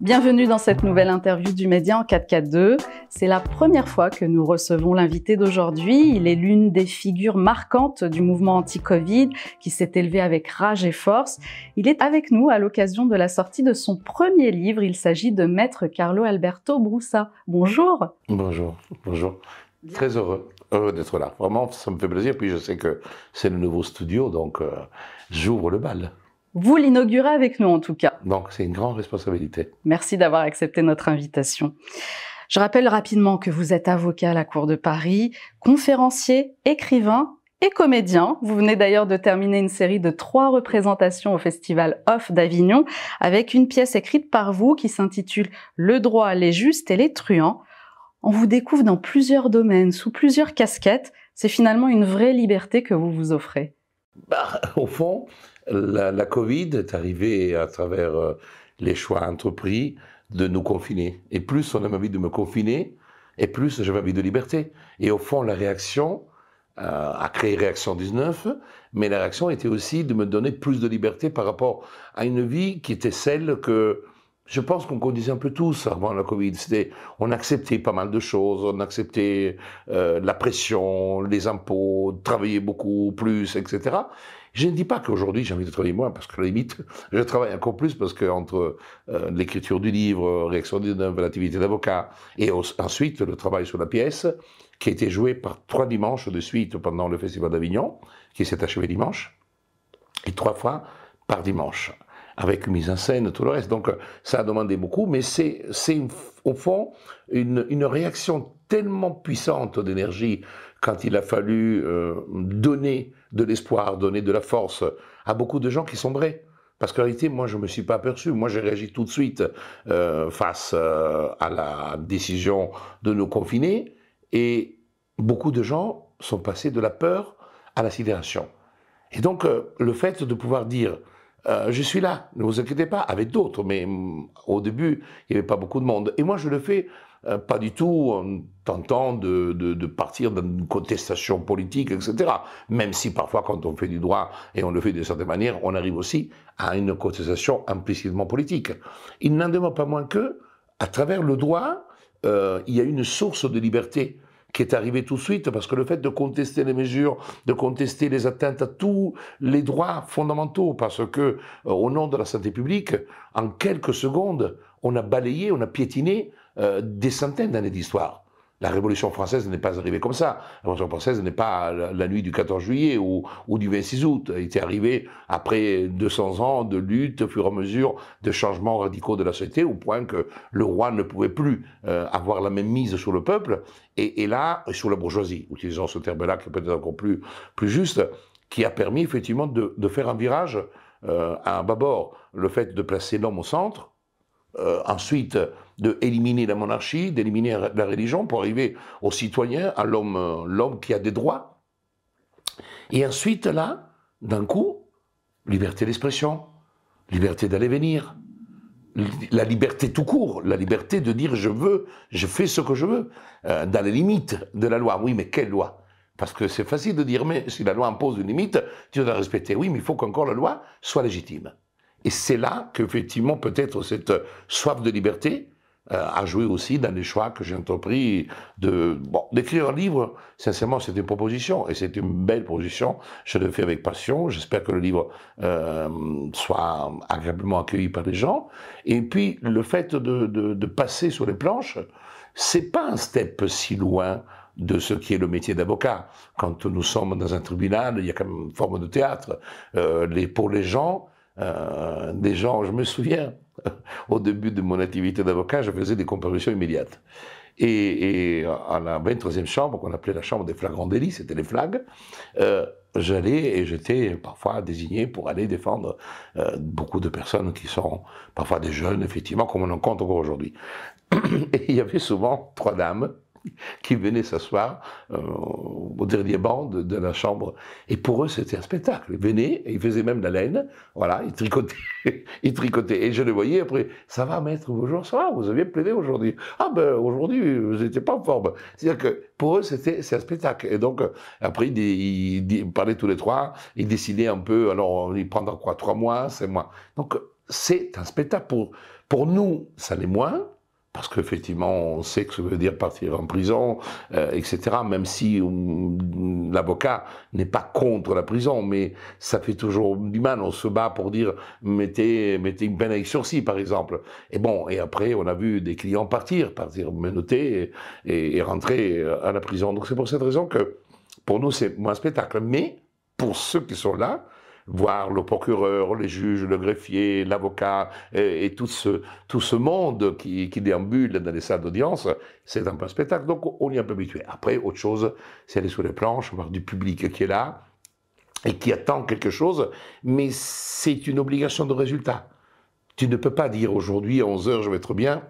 Bienvenue dans cette nouvelle interview du Média en 4K2. C'est la première fois que nous recevons l'invité d'aujourd'hui. Il est l'une des figures marquantes du mouvement anti-Covid qui s'est élevé avec rage et force. Il est avec nous à l'occasion de la sortie de son premier livre. Il s'agit de Maître Carlo Alberto Broussa. Bonjour. Bonjour, bonjour. Très heureux, heureux d'être là. Vraiment, ça me fait plaisir. Puis je sais que c'est le nouveau studio, donc euh, j'ouvre le bal. Vous l'inaugurez avec nous en tout cas. Donc c'est une grande responsabilité. Merci d'avoir accepté notre invitation. Je rappelle rapidement que vous êtes avocat à la Cour de Paris, conférencier, écrivain et comédien. Vous venez d'ailleurs de terminer une série de trois représentations au Festival Off d'Avignon avec une pièce écrite par vous qui s'intitule Le droit, les justes et les truands. On vous découvre dans plusieurs domaines, sous plusieurs casquettes. C'est finalement une vraie liberté que vous vous offrez. Bah, au fond, la, Covid est arrivée à travers euh, les choix entrepris de nous confiner. Et plus on a envie de me confiner, et plus j'avais envie de liberté. Et au fond, la réaction euh, a créé Réaction 19, mais la réaction était aussi de me donner plus de liberté par rapport à une vie qui était celle que je pense qu'on conduisait un peu tous avant la Covid. C'était, on acceptait pas mal de choses, on acceptait euh, la pression, les impôts, travailler beaucoup plus, etc. Je ne dis pas qu'aujourd'hui j'ai envie de travailler moins, parce que la limite, je travaille encore plus, parce que entre euh, l'écriture du livre, réaction d'une l'activité d'avocat, et ensuite le travail sur la pièce, qui a été jouée par trois dimanches de suite pendant le Festival d'Avignon, qui s'est achevé dimanche, et trois fois par dimanche, avec mise en scène, tout le reste. Donc ça a demandé beaucoup, mais c'est au fond une, une réaction tellement puissante d'énergie quand il a fallu euh, donner de l'espoir, donner de la force à beaucoup de gens qui sombraient. Parce qu'en réalité, moi, je ne me suis pas aperçu. Moi, j'ai réagi tout de suite euh, face euh, à la décision de nous confiner. Et beaucoup de gens sont passés de la peur à la sidération. Et donc, le fait de pouvoir dire, je suis là, ne vous inquiétez pas, avec d'autres, mais mm, au début, il n'y avait pas beaucoup de monde. Et moi, je le fais euh, pas du tout en tentant de, de, partir dans une contestation politique, etc. Même si parfois, quand on fait du droit et on le fait de certaine manière, on arrive aussi à une contestation implicitement politique. Il n'en demeure pas moins que, à travers le droit, euh, il y a une source de liberté qui est arrivée tout de suite, parce que le fait de contester les mesures, de contester les atteintes à tous les droits fondamentaux, parce que euh, au nom de la santé publique, en quelques secondes, on a balayé, on a piétiné euh, des centaines d'années d'histoire. La Révolution française n'est pas arrivée comme ça. La Révolution française n'est pas la, nuit du 14 juillet ou, du 26 août. Elle était arrivée après 200 ans de lutte, au fur et à mesure de changements radicaux de la société, au point que le roi ne pouvait plus euh, avoir la même mise sur le peuple, et, là, sur la bourgeoisie, utilisant ce terme-là qui est peut-être encore plus, plus juste, qui a permis effectivement de, faire un virage euh, à un bâbord. Le fait de placer l'homme au centre, ensuite de éliminer la monarchie, d'éliminer la religion pour arriver au citoyen, à l'homme, euh, l'homme qui a des droits. Et ensuite, là, d'un coup, liberté d'expression, liberté d'aller venir, la liberté tout court, la liberté de dire je veux, je fais ce que je veux, euh, dans les limites de la loi. Oui, mais quelle loi? Parce que c'est facile de dire, mais si la loi impose une limite, tu dois la respecter. Oui, mais il faut qu'encore la loi soit légitime. Et c'est là qu'effectivement, peut-être cette soif de liberté a joué aussi dans les choix que j'ai entrepris de bon, d'écrire un livre. Sincèrement, c'est une proposition et c'est une belle proposition. Je le fais avec passion. J'espère que le livre euh, soit agréablement accueilli par les gens. Et puis, le fait de, de, de passer sur les planches, c'est pas un step si loin de ce qui est le métier d'avocat. Quand nous sommes dans un tribunal, il y a quand même une forme de théâtre. Euh, les, pour les gens, euh, des gens, je me souviens, au début de mon activité d'avocat, je faisais des comparutions immédiates. Et, à la 23e chambre, qu'on appelait la chambre des flagrants délits, c'était les flags, euh, j'allais et j'étais parfois désigné pour aller défendre euh, beaucoup de personnes qui sont parfois des jeunes, effectivement, comme on en compte encore aujourd'hui. Et il y avait souvent trois dames qui venaient s'asseoir euh, au dernier banc de, la chambre. Et pour eux, c'était un spectacle. Ils venaient, et ils faisaient même de la laine, voilà, ils tricotaient, ils tricotaient. Et je les voyais après, ça va, maître, bonjour, ça va, vous aviez plaidé aujourd'hui. Ah ben, aujourd'hui, vous n'étiez pas en forme. C'est-à-dire que pour eux, c'était un spectacle. Et donc, après, ils, parlaient tous les trois, ils décidaient un peu, alors, ils prendront quoi, trois mois, c'est mois. Donc, c'est un spectacle pour Pour nous, ça l'est moins, parce qu'effectivement, on sait que ça veut dire partir en prison, euh, etc. Même si hum, l'avocat n'est pas contre la prison, mais ça fait toujours du mal. On se bat pour dire mettez, une peine avec sursis, par exemple. Et bon, et après, on a vu des clients partir, partir menottés et, et rentrer à la prison. Donc c'est pour cette raison que pour nous, c'est moins spectacle. Mais pour ceux qui sont là, voir le procureur, les juges, le greffier, l'avocat et, tout, ce, tout ce monde qui, qui déambule dans les salles d'audience, c'est un peu un spectacle. Donc on y est un peu habitué. Après, autre chose, c'est aller sur les planches, voir du public qui est là et qui attend quelque chose, mais c'est une obligation de résultat. Tu ne peux pas dire aujourd'hui à 11h je vais être bien,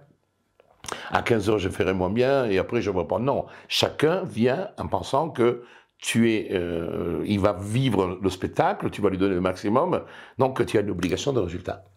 à 15h je ferai moins bien et après je pas. Non, chacun vient en pensant que tu es, euh, il va vivre le spectacle, tu vas lui donner le maximum, donc tu as une obligation de résultat.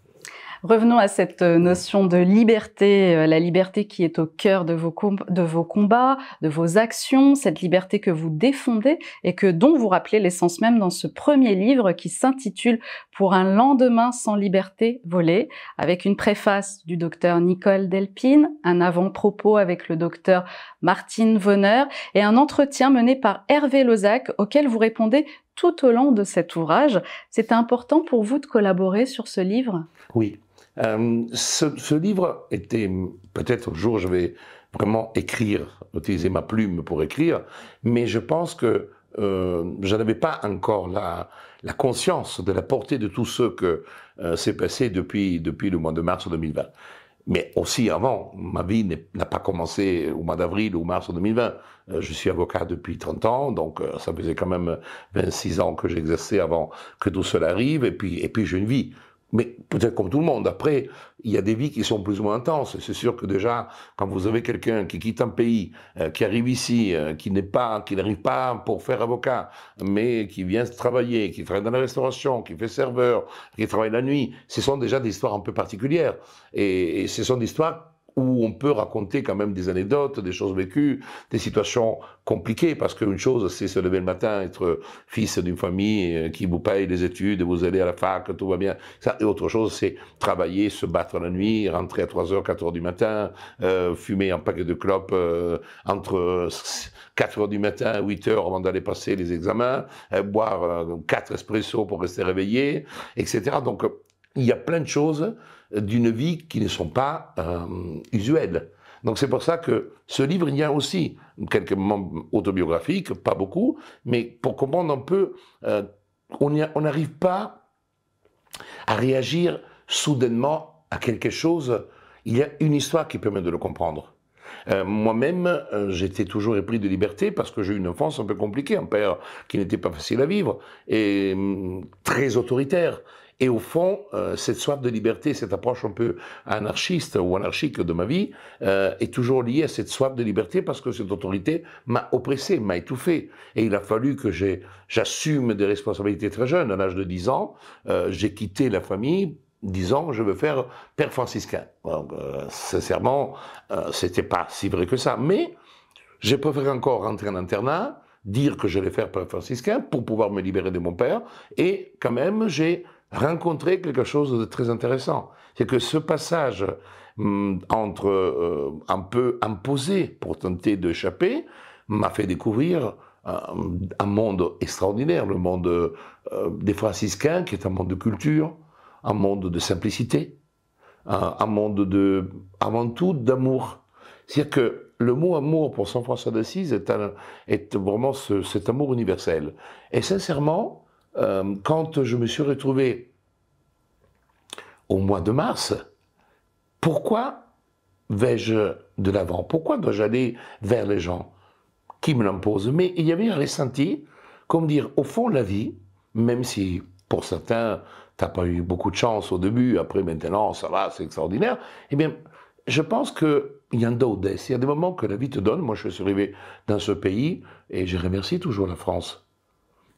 Revenons à cette euh, notion de liberté, euh, la liberté qui est au cœur de vos, combats, de vos actions, cette liberté que vous défendez et que dont vous rappelez l'essence même dans ce premier livre qui s'intitule Pour un lendemain sans liberté volée, avec une préface du docteur Nicole Delpine, un avant-propos avec le docteur Martine Vonner et un entretien mené par Hervé Lozac auquel vous répondez tout au long de cet ouvrage. C'était important pour vous de collaborer sur ce livre? Oui, euh, ce, livre était, peut-être un jour je vais vraiment écrire, utiliser ma plume pour écrire, mais je pense que euh, je n'avais pas encore la, la, conscience de la portée de tout ce que euh, s'est passé depuis, depuis le mois de mars 2020. Mais aussi avant, ma vie n'a pas commencé au mois d'avril ou mars 2020. Je suis avocat depuis 30 ans, donc ça faisait quand même 26 ans que j'exerçais avant que tout cela arrive, et puis, et puis j'ai une vie. Mais peut-être comme tout le monde. Après, il y a des vies qui sont plus ou moins intenses. C'est sûr que déjà, quand vous avez quelqu'un qui quitte un pays, euh, qui arrive ici, euh, qui n'est pas, qui n'arrive pas pour faire avocat, mais qui vient travailler, qui travaille dans la restauration, qui fait serveur, qui travaille la nuit, ce sont déjà des histoires un peu particulières. Et, et ce sont des histoires où on peut raconter quand même des anecdotes, des choses vécues, des situations compliquées, parce qu'une chose, c'est se lever le matin, être fils d'une famille euh, qui vous paye les études, vous allez à la fac, tout va bien. Ça, et autre chose, c'est travailler, se battre la nuit, rentrer à 3h, 4h du matin, euh, fumer un paquet de clopes euh, entre 4h du matin et 8h avant d'aller passer les examens, boire 4 espressos pour rester réveillé, etc. Donc, il y a plein de choses d'une vie qui ne sont pas euh, usuelles. Donc c'est pour ça que ce livre, il y a aussi quelques moments autobiographiques, pas beaucoup, mais pour comprendre un peu, euh, on n'arrive pas à réagir soudainement à quelque chose. Il y a une histoire qui permet de le comprendre. Euh, moi-même, j'étais toujours épris de liberté parce que j'ai eu une enfance un peu compliquée, un père qui n'était pas facile à vivre et hum, très autoritaire. Et au fond, euh, cette soif de liberté, cette approche un peu anarchiste ou anarchique de ma vie, euh, est toujours liée à cette soif de liberté parce que cette autorité m'a oppressé, m'a étouffé. Et il a fallu que j'assume des responsabilités très jeunes. À l'âge de 10 ans, euh, j'ai quitté la famille disant je veux faire père franciscain. Donc, sincèrement, c'était pas si vrai que ça. Mais j'ai préféré encore rentrer en internat, dire que j'allais faire père franciscain pour pouvoir me libérer de mon père. Et quand même, j'ai rencontrer quelque chose de très intéressant. C'est que ce passage hum, entre euh, un peu imposé pour tenter d'échapper m'a fait découvrir euh, un, monde extraordinaire, le monde euh, des franciscains, qui est un monde de culture, un monde de simplicité, un, monde de, avant tout, d'amour. C'est-à-dire que le mot amour pour Saint François d'Assise est, est, vraiment cet amour universel. Et sincèrement, euh, quand je me suis retrouvé au mois de mars, pourquoi vais-je de l'avant? Pourquoi dois-je aller vers les gens qui me l'imposent? Mais il y avait un ressenti, comme dire, au fond, la vie, même si pour certains, tu n'as pas eu beaucoup de chance au début, après maintenant, ça va, c'est extraordinaire, eh bien, je pense qu'il y a un il y a des moments que la vie te donne. Moi, je suis arrivé dans ce pays et je remercie toujours la France.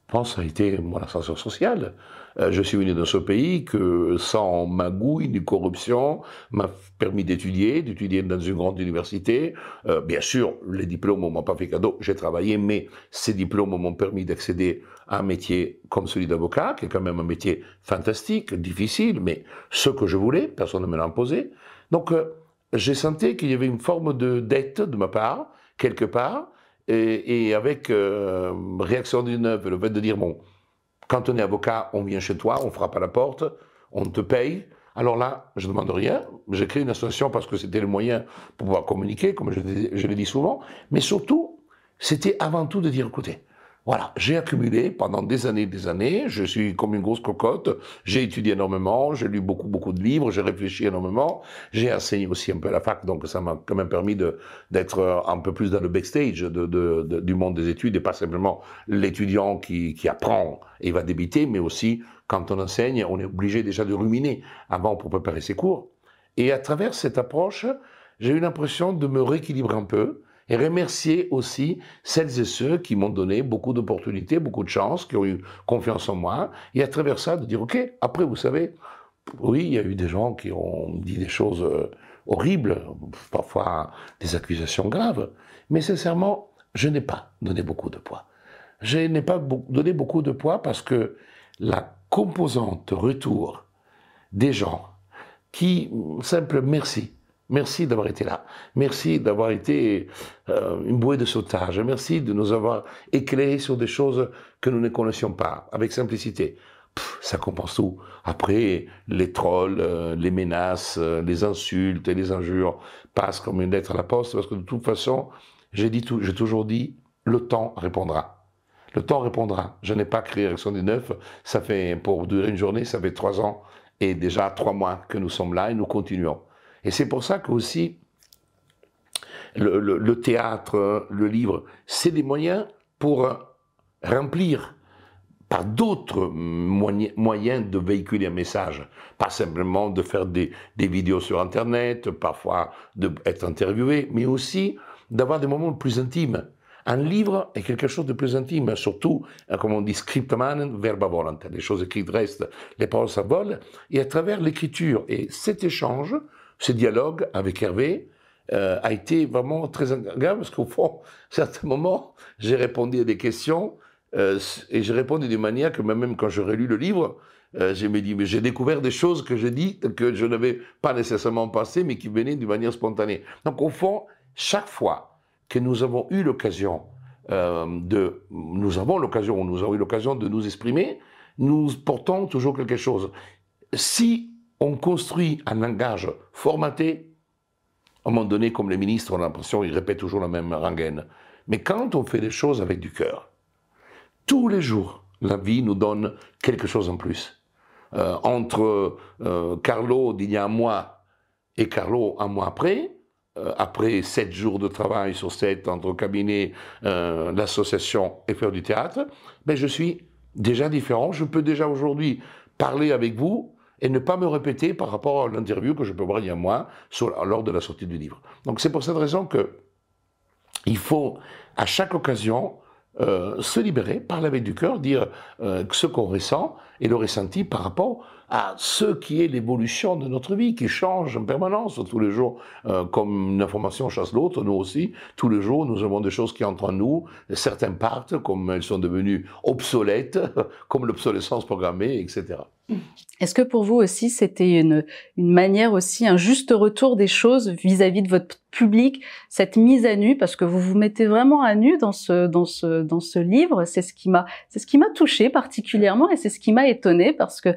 France a été mon ascenseur social. Euh, je suis venu dans ce pays que sans magouille ni corruption m'a permis d'étudier, d'étudier dans une grande université. Euh, bien sûr, les diplômes ne m'ont pas fait cadeau, j'ai travaillé, mais ces diplômes m'ont permis d'accéder à un métier comme celui d'avocat, qui est quand même un métier fantastique, difficile, mais ce que je voulais, personne ne me l'a imposé. Donc, euh, j'ai senti qu'il y avait une forme de dette de ma part, quelque part, et, avec euh, réaction du neuf, le fait de dire, bon, quand on est avocat, on vient chez toi, on frappe à la porte, on te paye. Alors là, je ne demande rien. J'ai créé une association parce que c'était le moyen pour pouvoir communiquer, comme je, je l'ai dit souvent. Mais surtout, c'était avant tout de dire, écoutez, voilà, j'ai accumulé pendant des années et des années, je suis comme une grosse cocotte, j'ai étudié énormément, j'ai lu beaucoup, beaucoup de livres, j'ai réfléchi énormément, j'ai enseigné aussi un peu à la fac, donc ça m'a quand même permis d'être un peu plus dans le backstage du monde des études et pas simplement l'étudiant qui, qui apprend et va débiter, mais aussi quand on enseigne, on est obligé déjà de ruminer avant pour préparer ses cours. Et à travers cette approche, j'ai eu l'impression de me rééquilibrer un peu, et remercier aussi celles et ceux qui m'ont donné beaucoup d'opportunités, beaucoup de chance, qui ont eu confiance en moi, et à travers ça de dire, OK, après, vous savez, oui, il y a eu des gens qui ont dit des choses euh, horribles, parfois des accusations graves, mais sincèrement, je n'ai pas donné beaucoup de poids. Je n'ai pas donné beaucoup de poids parce que la composante retour des gens qui, simple merci, Merci d'avoir été là. Merci d'avoir été euh, une bouée de sautage. Merci de nous avoir éclairé sur des choses que nous ne connaissions pas, avec simplicité. ça compense tout. Après, les trolls, euh, les menaces, euh, les insultes et les injures passent comme une lettre à la poste, parce que de toute façon, j'ai toujours dit, le temps répondra. Le temps répondra. Je n'ai pas créé Réaction des Neufs. Ça fait, pour durer une journée, ça fait trois ans et déjà trois mois que nous sommes là et nous continuons. Et c'est pour ça que aussi le, théâtre, le livre, c'est des moyens pour remplir par d'autres moyens de véhiculer un message. Pas simplement de faire des, vidéos sur Internet, parfois d'être interviewé, mais aussi d'avoir des moments plus intimes. Un livre est quelque chose de plus intime, surtout, euh, comme on dit, scriptman verba volant. Les choses écrites restent, les paroles s'envolent. Et à travers l'écriture et cet échange, ce dialogue avec Hervé euh, a été vraiment très agréable parce qu'au fond, à certains moments, j'ai répondu à des questions euh, et j'ai répondu d'une manière que même quand j'aurais lu le livre, euh, j'ai dit, mais j'ai découvert des choses que j'ai dites que je n'avais pas nécessairement pensé, mais qui venaient d'une manière spontanée. Donc au fond, chaque fois que nous avons eu l'occasion de, nous avons l'occasion, nous avons eu l'occasion de nous exprimer, nous portons toujours quelque chose. Si on construit un langage formaté. À un moment donné, comme les ministres, on a l'impression qu'ils répètent toujours la même rengaine. Mais quand on fait les choses avec du cœur, tous les jours, la vie nous donne quelque chose en plus. Euh, entre euh, Carlo d'il y a un mois et Carlo un mois après, euh, après sept jours de travail sur sept entre cabinet, l'association et faire du théâtre, ben je suis déjà différent. Je peux déjà aujourd'hui parler avec vous et ne pas me répéter par rapport à l'interview que je peux voir il y a un mois lors de la sortie du livre. Donc c'est pour cette raison que il faut à chaque occasion euh, se libérer, parler avec du cœur, dire euh, ce qu'on ressent et le ressenti par rapport à ce qui est l'évolution de notre vie, qui change en permanence. Tous les jours, euh, comme une information chasse l'autre, nous aussi, tous les jours, nous avons des choses qui entrent en nous, certains partent, comme elles sont devenues obsolètes, comme l'obsolescence programmée, etc. Est-ce que pour vous aussi, c'était une, une manière aussi, un juste retour des choses vis-à-vis de votre public, cette mise à nu, parce que vous vous mettez vraiment à nu dans ce, dans ce, dans ce livre, c'est ce qui m'a, c'est ce qui m'a touché particulièrement et c'est ce qui m'a étonné parce que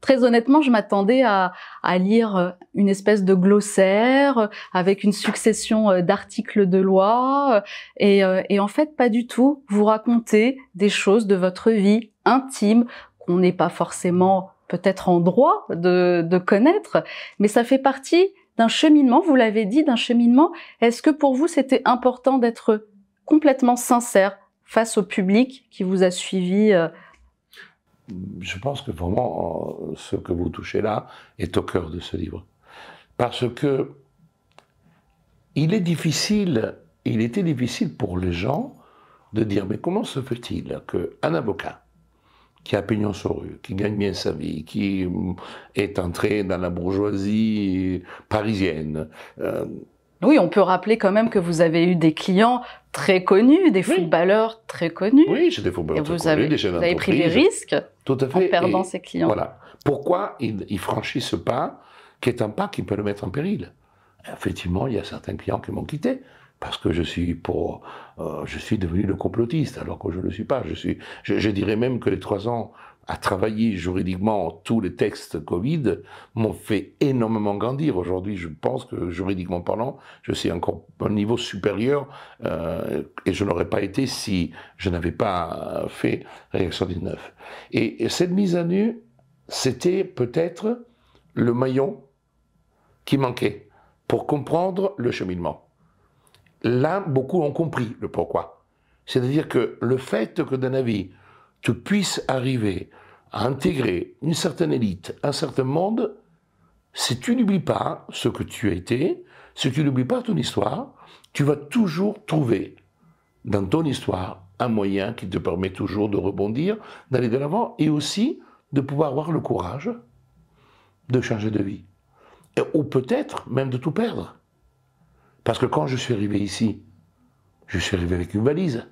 Très honnêtement, je m'attendais à, lire euh, une espèce de glossaire euh, avec une succession euh, d'articles de loi et, en fait pas du tout. Vous racontez des choses de votre vie intime qu'on n'est pas forcément peut-être en droit de connaître, mais ça fait partie d'un cheminement, vous l'avez dit, d'un cheminement. Est-ce que pour vous c'était important d'être complètement sincère face au public qui vous a suivi je pense que vraiment euh, ce que vous touchez là est au cœur de ce livre. Parce que il est difficile, il était difficile pour les gens de dire mais comment se fait-il qu'un avocat qui a pignon sur rue, qui gagne bien sa vie, qui mm, est entré dans la bourgeoisie parisienne, euh, oui, on peut rappeler quand même que vous avez eu des clients très connus, des footballeurs très connus. Oui, j'ai des footballeurs très vous connus, des Vous avez pris des risques Tout à fait. en perdant ces clients. Voilà. Pourquoi ils, franchissent ce pas qui est un pas qui peut le mettre en péril? Effectivement, il y a certains clients qui m'ont quitté parce que je suis pour, euh, je suis devenu le complotiste alors que je ne le suis pas. Je suis, je, dirais même que les trois ans à travailler juridiquement tous les textes Covid m'ont fait énormément grandir. Aujourd'hui, je pense que juridiquement parlant, je suis encore à un niveau supérieur euh, et je n'aurais pas été si je n'avais pas fait Réaction 19. Et, et cette mise à nu, c'était peut-être le maillon qui manquait pour comprendre le cheminement. Là, beaucoup ont compris le pourquoi. C'est-à-dire que le fait que dans la vie, tu puisses arriver à intégrer une certaine élite, un certain monde, si tu n'oublies pas ce que tu as été, si tu n'oublies pas ton histoire, tu vas toujours trouver dans ton histoire un moyen qui te permet toujours de rebondir, d'aller de l'avant et aussi de pouvoir avoir le courage de changer de vie. ou peut-être même de tout perdre. Parce que quand je suis arrivé ici, je suis arrivé avec une valise.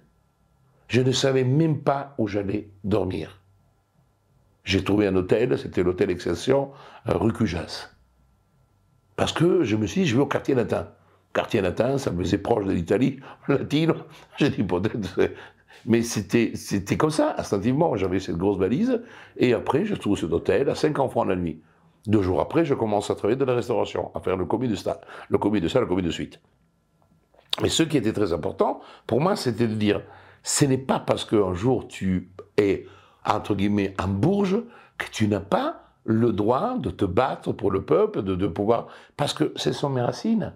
Je ne savais même pas où j'allais dormir. J'ai trouvé un hôtel, c'était l'hôtel Excelsior, rue Cujas. Parce que je me suis dit, je vais au quartier latin. Quartier latin, ça me faisait proche de l'Italie, latine. J'ai dit, peut-être. Mais c'était, c'était comme ça, instinctivement. J'avais cette grosse valise, et après, je trouve cet hôtel à 50 francs la nuit. Deux jours après, je commence à travailler de la restauration, à faire le commis de salle, le commis de salle, le commis de suite. Mais ce qui était très important, pour moi, c'était de dire, ce n'est pas parce qu'un jour tu es, entre guillemets, un bourge, que tu n'as pas le droit de te battre pour le peuple, de, de pouvoir... Parce que ce sont mes racines.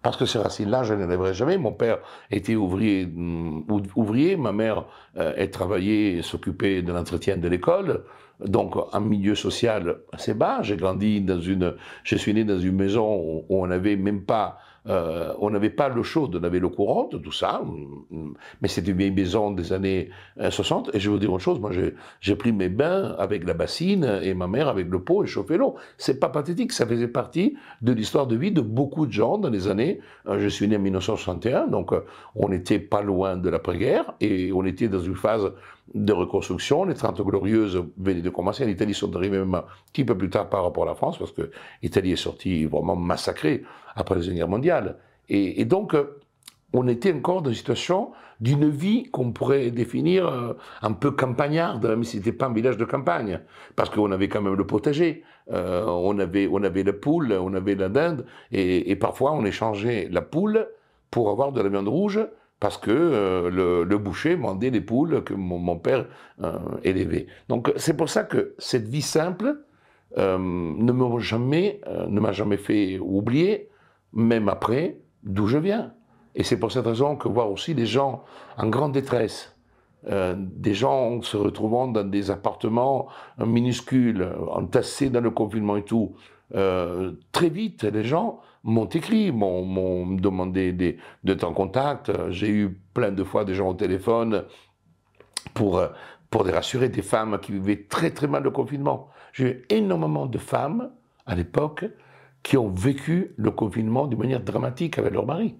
Parce que ces racines-là, je ne les jamais. Mon père était ouvrier, mm, ouvrier ma mère, euh, elle travaillait s'occupait de l'entretien de l'école donc un milieu social assez bas. J'ai grandi dans une, je suis né dans une maison où on n'avait même pas euh, on n'avait pas l'eau chaude, on avait l'eau courante, tout ça, mais c'était une vieille maison des années 60. Euh, et je vais vous dire une chose, moi j'ai pris mes bains avec la bassine et ma mère avec le pot et chauffé l'eau. C'est pas pathétique, ça faisait partie de l'histoire de vie de beaucoup de gens dans les années. Euh, je suis né en 1961, donc on n'était pas loin de l'après-guerre et on était dans une phase de reconstruction. Les 30 glorieuses venaient de commencer. En Italie sont arrivées même un petit peu plus tard par rapport à la France, parce que l'Italie est sortie vraiment massacrée après la Deuxième Guerre mondiale. Et, donc, euh, on était encore dans une situation d'une vie qu'on pourrait définir euh, un peu campagnarde, même si c'était pas un village de campagne, parce qu'on avait quand même le potager, euh, on avait on avait la poule, on avait la dinde, et, parfois on échangeait la poule pour avoir de la viande rouge parce que euh, le, boucher vendait des poules que mon, père euh, élevait. Donc c'est pour ça que cette vie simple euh, ne m'a jamais, jamais fait oublier, même après, d'où je viens. Et c'est pour cette raison que voir aussi des gens en grande détresse, des gens se retrouvant dans des appartements minuscules, entassés dans le confinement et tout, très vite, les gens m'ont écrit, m'ont demandé d'être en contact. J'ai eu plein de fois des gens au téléphone pour, pour les rassurer, des femmes qui vivaient très très mal le confinement. J'ai eu énormément de femmes à l'époque qui ont vécu le confinement d'une manière dramatique avec leur mari.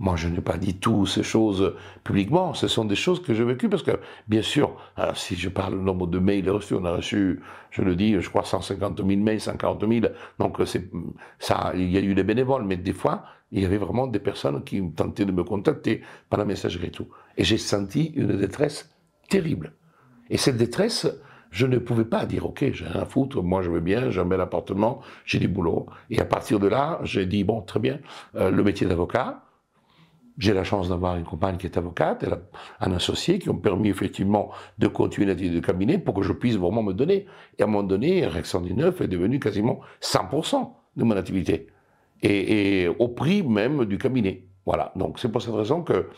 Moi, je n'ai pas dit toutes ces choses publiquement. Ce sont des choses que j'ai vécues parce que, bien sûr, si je parle du nombre de mails reçus, on a reçu, je le dis, je crois 150 000 mails, 140 000. Donc, c'est, ça, il y a eu des bénévoles, mais des fois, il y avait vraiment des personnes qui tentaient de me contacter par la messagerie et tout. Et j'ai senti une détresse terrible. Et cette détresse, je ne pouvais pas dire, OK, j'ai rien à foutre, moi je veux bien, j'ai un bel appartement, j'ai du boulot. Et à partir de là, j'ai dit, bon, très bien, euh, le métier d'avocat, j'ai la chance d'avoir une compagne qui est avocate, elle a un associé qui ont permis effectivement de continuer l'activité de cabinet pour que je puisse vraiment me donner. Et à un moment donné, Rex 119 est devenu quasiment 100% de mon activité. Et, au prix même du cabinet. Voilà. Donc c'est pour cette raison que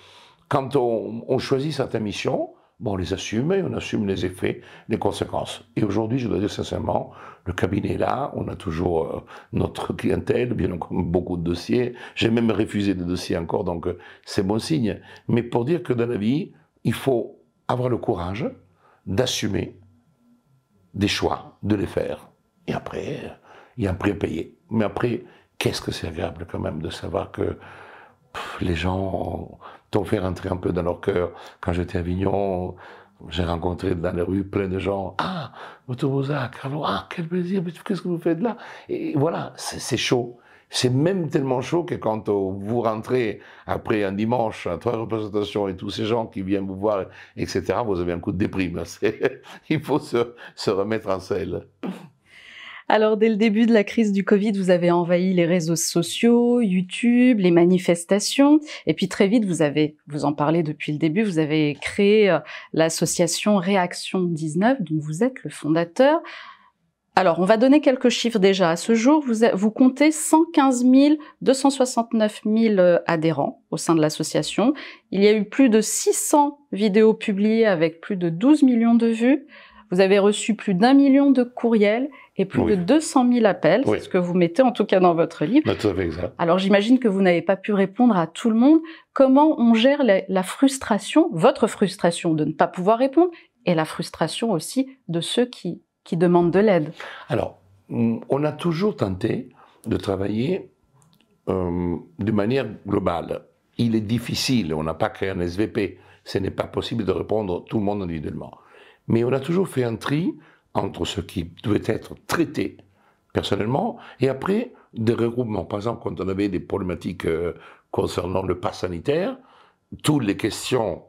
quand on choisit certaines missions, bon, on les assume et on assume les effets, les conséquences. Et aujourd'hui, je dois dire sincèrement, le cabinet est là, on a toujours euh, notre clientèle, bien encore beaucoup de dossiers. J'ai même refusé des dossiers encore, donc euh, c'est bon signe. Mais pour dire que dans la vie, il faut avoir le courage d'assumer des choix, de les faire. Et après, il y a un prix à payer. Mais après, qu'est-ce que c'est agréable quand même de savoir que les gens t'ont fait rentrer un peu dans leur cœur. Quand j'étais à Avignon, J'ai rencontré dans les rues plein de gens. Ah, Motobozac, alors, ah, quel plaisir, qu'est-ce que vous faites là? Et voilà, c'est chaud. C'est même tellement chaud que quand vous rentrez après un dimanche à trois représentations et tous ces gens qui viennent vous voir, etc., vous avez un coup de déprime. Il faut se, se remettre en selle. Alors, dès le début de la crise du Covid, vous avez envahi les réseaux sociaux, YouTube, les manifestations, et puis très vite, vous avez, vous en parlez depuis le début, vous avez créé euh, l'association Réaction 19, dont vous êtes le fondateur. Alors, on va donner quelques chiffres déjà. À ce jour, vous, vous comptez 115 269 000 adhérents au sein de l'association. Il y a eu plus de 600 vidéos publiées avec plus de 12 millions de vues. Vous avez reçu plus d'un million de courriels et plus de 200 000 appels, c'est ce que vous mettez en tout cas dans votre livre. Alors j'imagine que vous n'avez pas pu répondre à tout le monde. Comment on gère la, frustration, votre frustration de ne pas pouvoir répondre, et la frustration aussi de ceux qui, qui demandent de l'aide? Alors, on a toujours tenté de travailler euh, de manière globale. Il est difficile, on n'a pas créé un SVP, ce n'est pas possible de répondre tout le monde individuellement. Mais on a toujours fait un tri entre ce qui devait être traité personnellement et après des regroupements. Par exemple, quand on avait des problématiques euh, concernant le pass sanitaire, toutes les questions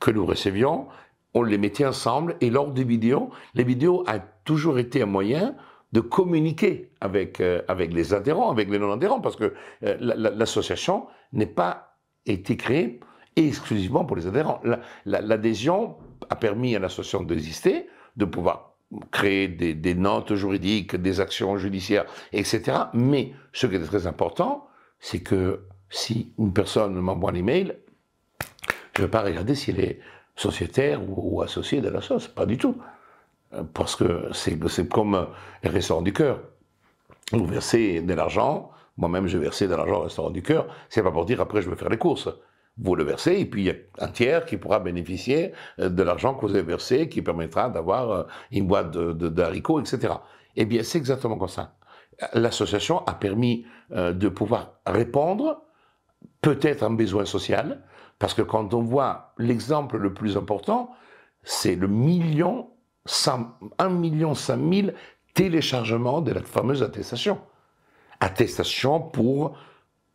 que nous recevions, on les mettait ensemble et lors des vidéos, les vidéos ont toujours été un moyen de communiquer avec, euh, avec les adhérents, avec les non-adhérents, parce que euh, l'association n'est pas été créée exclusivement pour les adhérents. L'adhésion a permis à l'association d'exister, de pouvoir créer des, notes juridiques, des actions judiciaires, etc. Mais ce qui est très important, c'est que si une personne m'envoie un email, je ne vais pas regarder s'il est sociétaire ou, associé de la pas du tout. Parce que c'est comme les restaurants du cœur. Vous versez de l'argent, moi-même je versais de l'argent au restaurant du cœur, c'est pas pour dire après je vais faire les courses vous le versez, et puis il y a un tiers qui pourra bénéficier euh, de l'argent que vous avez versé, qui permettra d'avoir euh, une boîte d'haricots, etc. Eh bien, c'est exactement comme ça. L'association a permis euh, de pouvoir répondre peut-être un besoin social, parce que quand on voit l'exemple le plus important, c'est le million, 1 million 5 000 téléchargements de la fameuse attestation. Attestation pour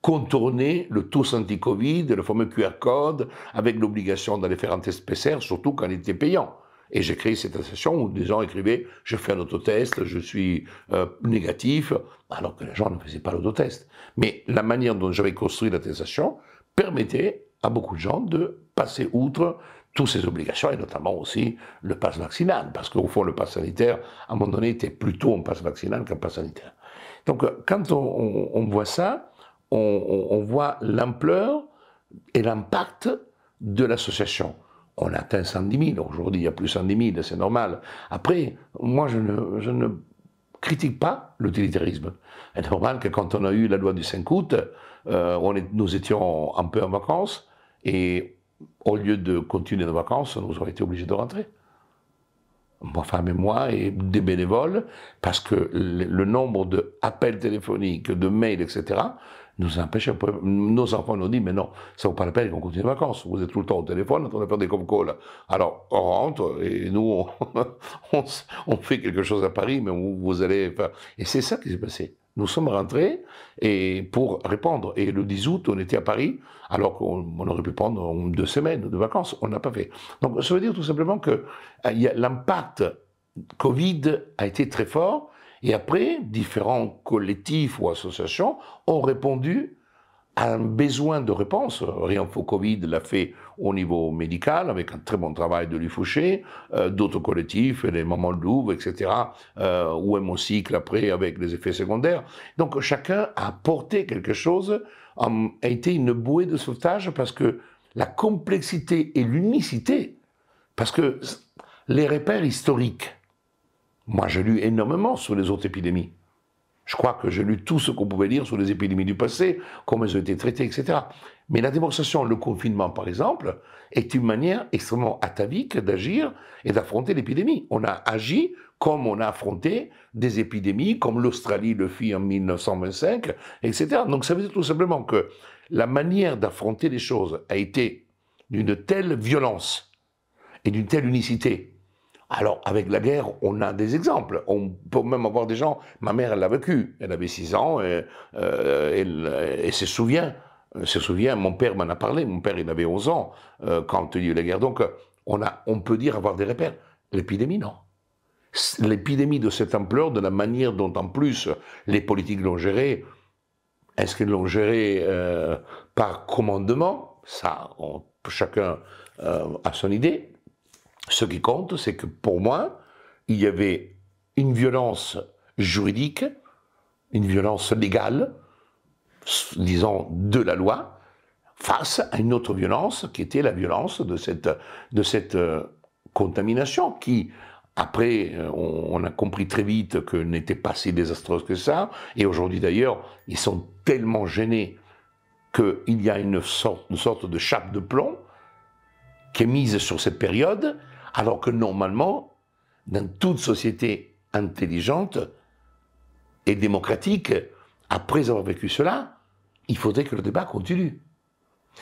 contourner le tous anti-Covid, le fameux QR code, avec l'obligation d'aller faire un test PCR, surtout quand il était payant. Et j'ai créé cette association où des gens écrivaient « je fais un autotest, je suis euh, négatif », alors que les gens ne faisaient pas l'autotest. Mais la manière dont j'avais construit l'attestation permettait à beaucoup de gens de passer outre toutes ces obligations, et notamment aussi le pass vaccinal, parce qu'au fond, le pass sanitaire, à un moment donné, était plutôt un pass vaccinal qu'un pass sanitaire. Donc, euh, quand on, on voit ça, on, voit l'ampleur et l'impact de l'association. On atteint 110 000, aujourd'hui il y a plus 110 000, c'est normal. Après, moi je ne, critique pas l'utilitarisme. C'est normal que quand on a eu la loi du 5 août, euh, nous étions un peu en vacances et au lieu de continuer nos vacances, nous avons été obligés de rentrer. Ma femme et moi, et des bénévoles, parce que le nombre d'appels téléphoniques, de mails, etc., nous empêche, nos enfants nous disent, mais non, ça vaut pas la peine qu'on continue les vacances. Vous êtes tout le temps au téléphone de faire des com Alors, on rentre et nous, on, fait quelque chose à Paris, mais vous, allez faire. Et c'est ça qui s'est passé. Nous sommes rentrés et pour répondre. Et le 10 août, on était à Paris, alors qu'on aurait pu prendre deux semaines de vacances. On n'a pas fait. Donc, ça veut dire tout simplement que euh, l'impact Covid a été très fort et après, différents collectifs ou associations ont répondu à un besoin de réponse. Rien pour Covid l'a fait au niveau médical, avec un très bon travail de lui Fouché, euh, d'autres collectifs, les Mamans Louvre, etc., euh, ou un cycle après avec les effets secondaires. Donc chacun a apporté quelque chose, a été une bouée de sauvetage parce que la complexité et l'unicité, parce que les repères historiques, moi, j'ai lu énormément sur les autres épidémies. Je crois que j'ai lu tout ce qu'on pouvait lire sur les épidémies du passé, comment elles ont été traitées, etc. Mais la démonstration, le confinement, par exemple, est une manière extrêmement atavique d'agir et d'affronter l'épidémie. On a agi comme on a affronté des épidémies, comme l'Australie le fit en 1925, etc. Donc ça veut dire tout simplement que la manière d'affronter les choses a été d'une telle violence et d'une telle unicité. Alors, avec la guerre, on a des exemples. On peut même avoir des gens. Ma mère, elle l'a vécu. Elle avait 6 ans et, euh, elle, se souvient. se souvient. Mon père m'en a parlé. Mon père, il avait 11 ans euh, quand il y a eu la guerre. Donc, on, peut dire avoir des repères. L'épidémie, non. L'épidémie de cette ampleur, de la manière dont, en plus, les politiques l'ont gérée, est-ce qu'ils l'ont gérée euh, par commandement? Ça, chacun a son idée. Ce qui compte, c'est que pour moi, il y avait une violence juridique, une violence légale, disons, de la loi, face à une autre violence qui était la violence de cette, euh, contamination qui, après, euh, on, a compris très vite que n'était pas si désastreuse que ça. Et aujourd'hui d'ailleurs, ils sont tellement gênés qu'il y a une sorte de chape de plomb qui est mise sur cette période, alors que normalement, dans toute société intelligente et démocratique, après avoir vécu cela, il faudrait que le débat continue.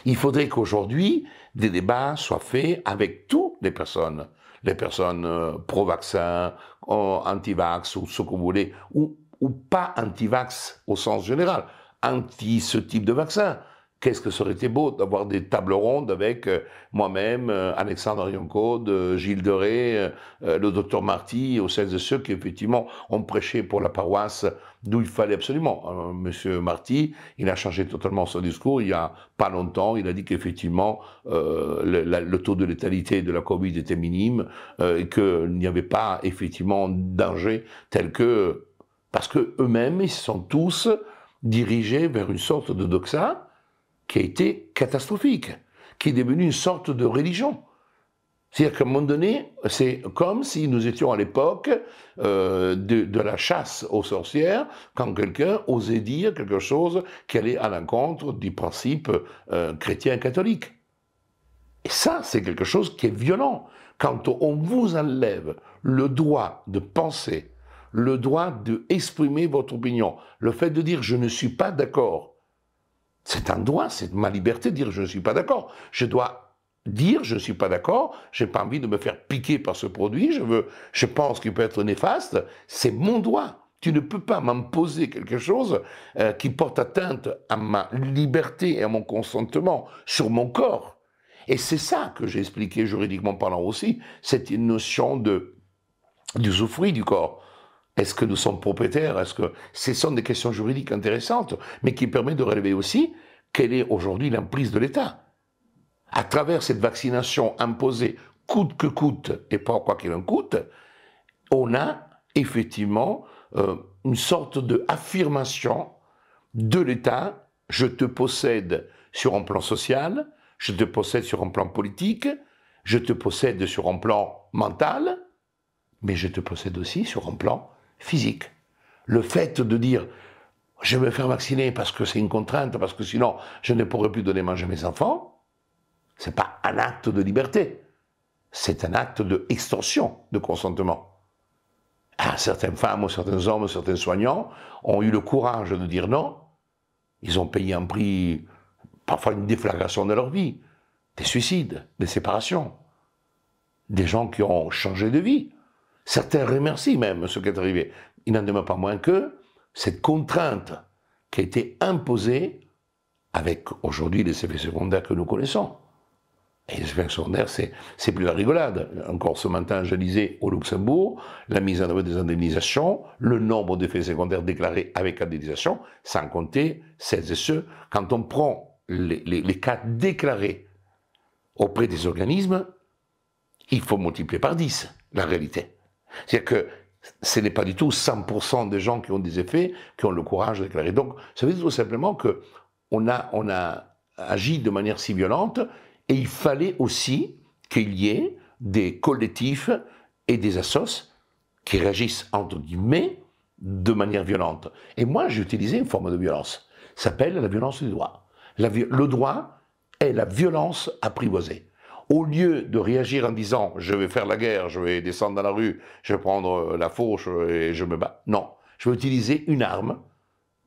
Il faudrait qu'aujourd'hui, des débats soient faits avec toutes les personnes, les personnes euh, pro-vaccin, anti-vax, ou ce que vous voulez, ou, ou pas anti-vax au sens général, anti ce type de vaccin. Qu'est-ce que ça aurait été beau d'avoir des tables rondes avec euh, moi-même, euh, Alexandre Yoncode, Gilles Deré, euh, le docteur Marty, aux celles et ceux qui effectivement ont prêché pour la paroisse d'où il fallait absolument. Monsieur Marty, il a changé totalement son discours il y a pas longtemps. Il a dit qu'effectivement le, taux de létalité de la Covid était minime et qu'il n'y avait pas effectivement danger tel que parce que eux-mêmes ils sont tous dirigés vers une sorte de doxa qui a été catastrophique, qui est devenu une sorte de religion. C'est-à-dire qu'à un moment donné, c'est comme si nous étions à l'époque euh, de, la chasse aux sorcières, quand quelqu'un osait dire quelque chose qui allait à l'encontre du principe euh, chrétien catholique. Et ça, c'est quelque chose qui est violent. Quand on vous enlève le droit de penser, le droit d'exprimer votre opinion, le fait de dire je ne suis pas d'accord c'est un droit, c'est ma liberté de dire je ne suis pas d'accord. Je dois dire je ne suis pas d'accord, j'ai pas envie de me faire piquer par ce produit, je veux, je pense qu'il peut être néfaste, c'est mon droit. Tu ne peux pas m'imposer quelque chose euh, qui porte atteinte à ma liberté et à mon consentement sur mon corps. Et c'est ça que j'ai expliqué juridiquement parlant aussi, cette notion de souffrir du corps. Est-ce que nous sommes propriétaires? Est-ce que ce sont des questions juridiques intéressantes, mais qui permettent de relever aussi quelle est aujourd'hui l'emprise de l'État? À travers cette vaccination imposée, coûte que coûte, et pas quoi qu'il en coûte, on a effectivement euh, une sorte d'affirmation de l'État. Je te possède sur un plan social, je te possède sur un plan politique, je te possède sur un plan mental, mais je te possède aussi sur un plan physique. Le fait de dire je vais me faire vacciner parce que c'est une contrainte, parce que sinon je ne pourrai plus donner manger à mes enfants, c'est pas un acte de liberté, c'est un acte d'extorsion de consentement. Ah, certaines femmes, certains hommes, certains soignants ont eu le courage de dire non. Ils ont payé un prix, parfois une déflagration de leur vie, des suicides, des séparations, des gens qui ont changé de vie. Certains remercient même ce qui est arrivé. Il n'en demeure pas moins que cette contrainte qui a été imposée avec aujourd'hui les effets secondaires que nous connaissons. Et les effets secondaires, c'est plus la rigolade. Encore ce matin, je lisais au Luxembourg la mise en œuvre des indemnisations, le nombre d'effets secondaires déclarés avec indemnisation, sans compter celles et ceux, quand on prend les, les cas déclarés auprès des organismes, il faut multiplier par 10 la réalité. C'est-à-dire que ce n'est pas du tout 100% des gens qui ont des effets qui ont le courage de déclarer. Donc, ça veut dire tout simplement que on a, on a agi de manière si violente et il fallait aussi qu'il y ait des collectifs et des assos qui réagissent, entre guillemets, de manière violente. Et moi, j'ai utilisé une forme de violence. Ça s'appelle la violence du droit. le droit est la violence apprivoisée au lieu de réagir en disant je vais faire la guerre, je vais descendre dans la rue, je vais prendre euh, la fourche et je me bats, non, je vais utiliser une arme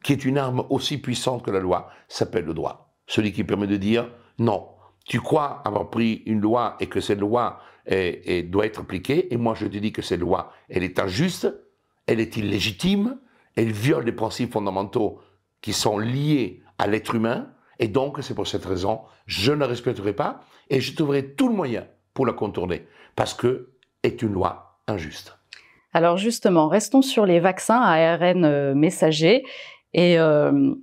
qui est une arme aussi puissante que la loi, s'appelle le droit. Celui qui permet de dire non, tu crois avoir pris une loi et que cette loi et, doit être appliquée. Et moi, je te dis que cette loi, elle est injuste, elle est illégitime, elle viole les principes fondamentaux qui sont liés à l'être humain. Et donc, c'est pour cette raison, je ne la respecterai pas et je trouverai tout le moyen pour la contourner, parce que est une loi injuste. Alors justement, restons sur les vaccins ARN euh, messager et euh,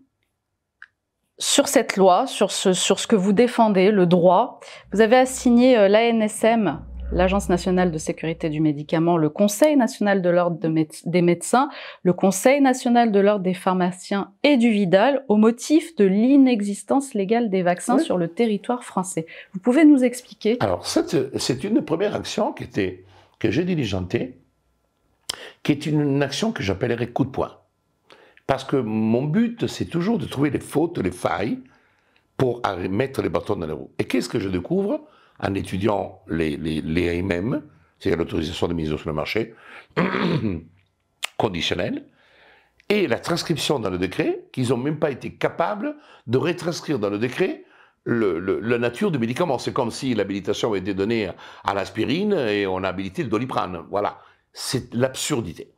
sur cette loi, sur ce, sur ce que vous défendez, le droit. Vous avez assigné euh, l'ANSM, l'Agence nationale de sécurité du médicament, le Conseil national de l'ordre des médecins, le Conseil national de l'ordre des pharmaciens et du Vidal au motif de l'inexistence légale des vaccins sur le territoire français. Vous pouvez nous expliquer? Alors, c'est une première action qui était, que j'ai diligentée qui est une action que j'appellerais coup de poing. Parce que mon but, c'est toujours de trouver les fautes, les failles, pour mettre les bâtons dans les roues. Et qu'est-ce que je découvre? En étudiant les, les, AMM, c'est-à-dire l'autorisation de mise sur le marché, conditionnelle, et la transcription dans le décret, qu'ils n'ont même pas été capables de retranscrire dans le décret la nature du médicament. C'est comme si l'habilitation avait été donnée à l'aspirine et on a habilité le doliprane. Voilà c'est l'absurdité.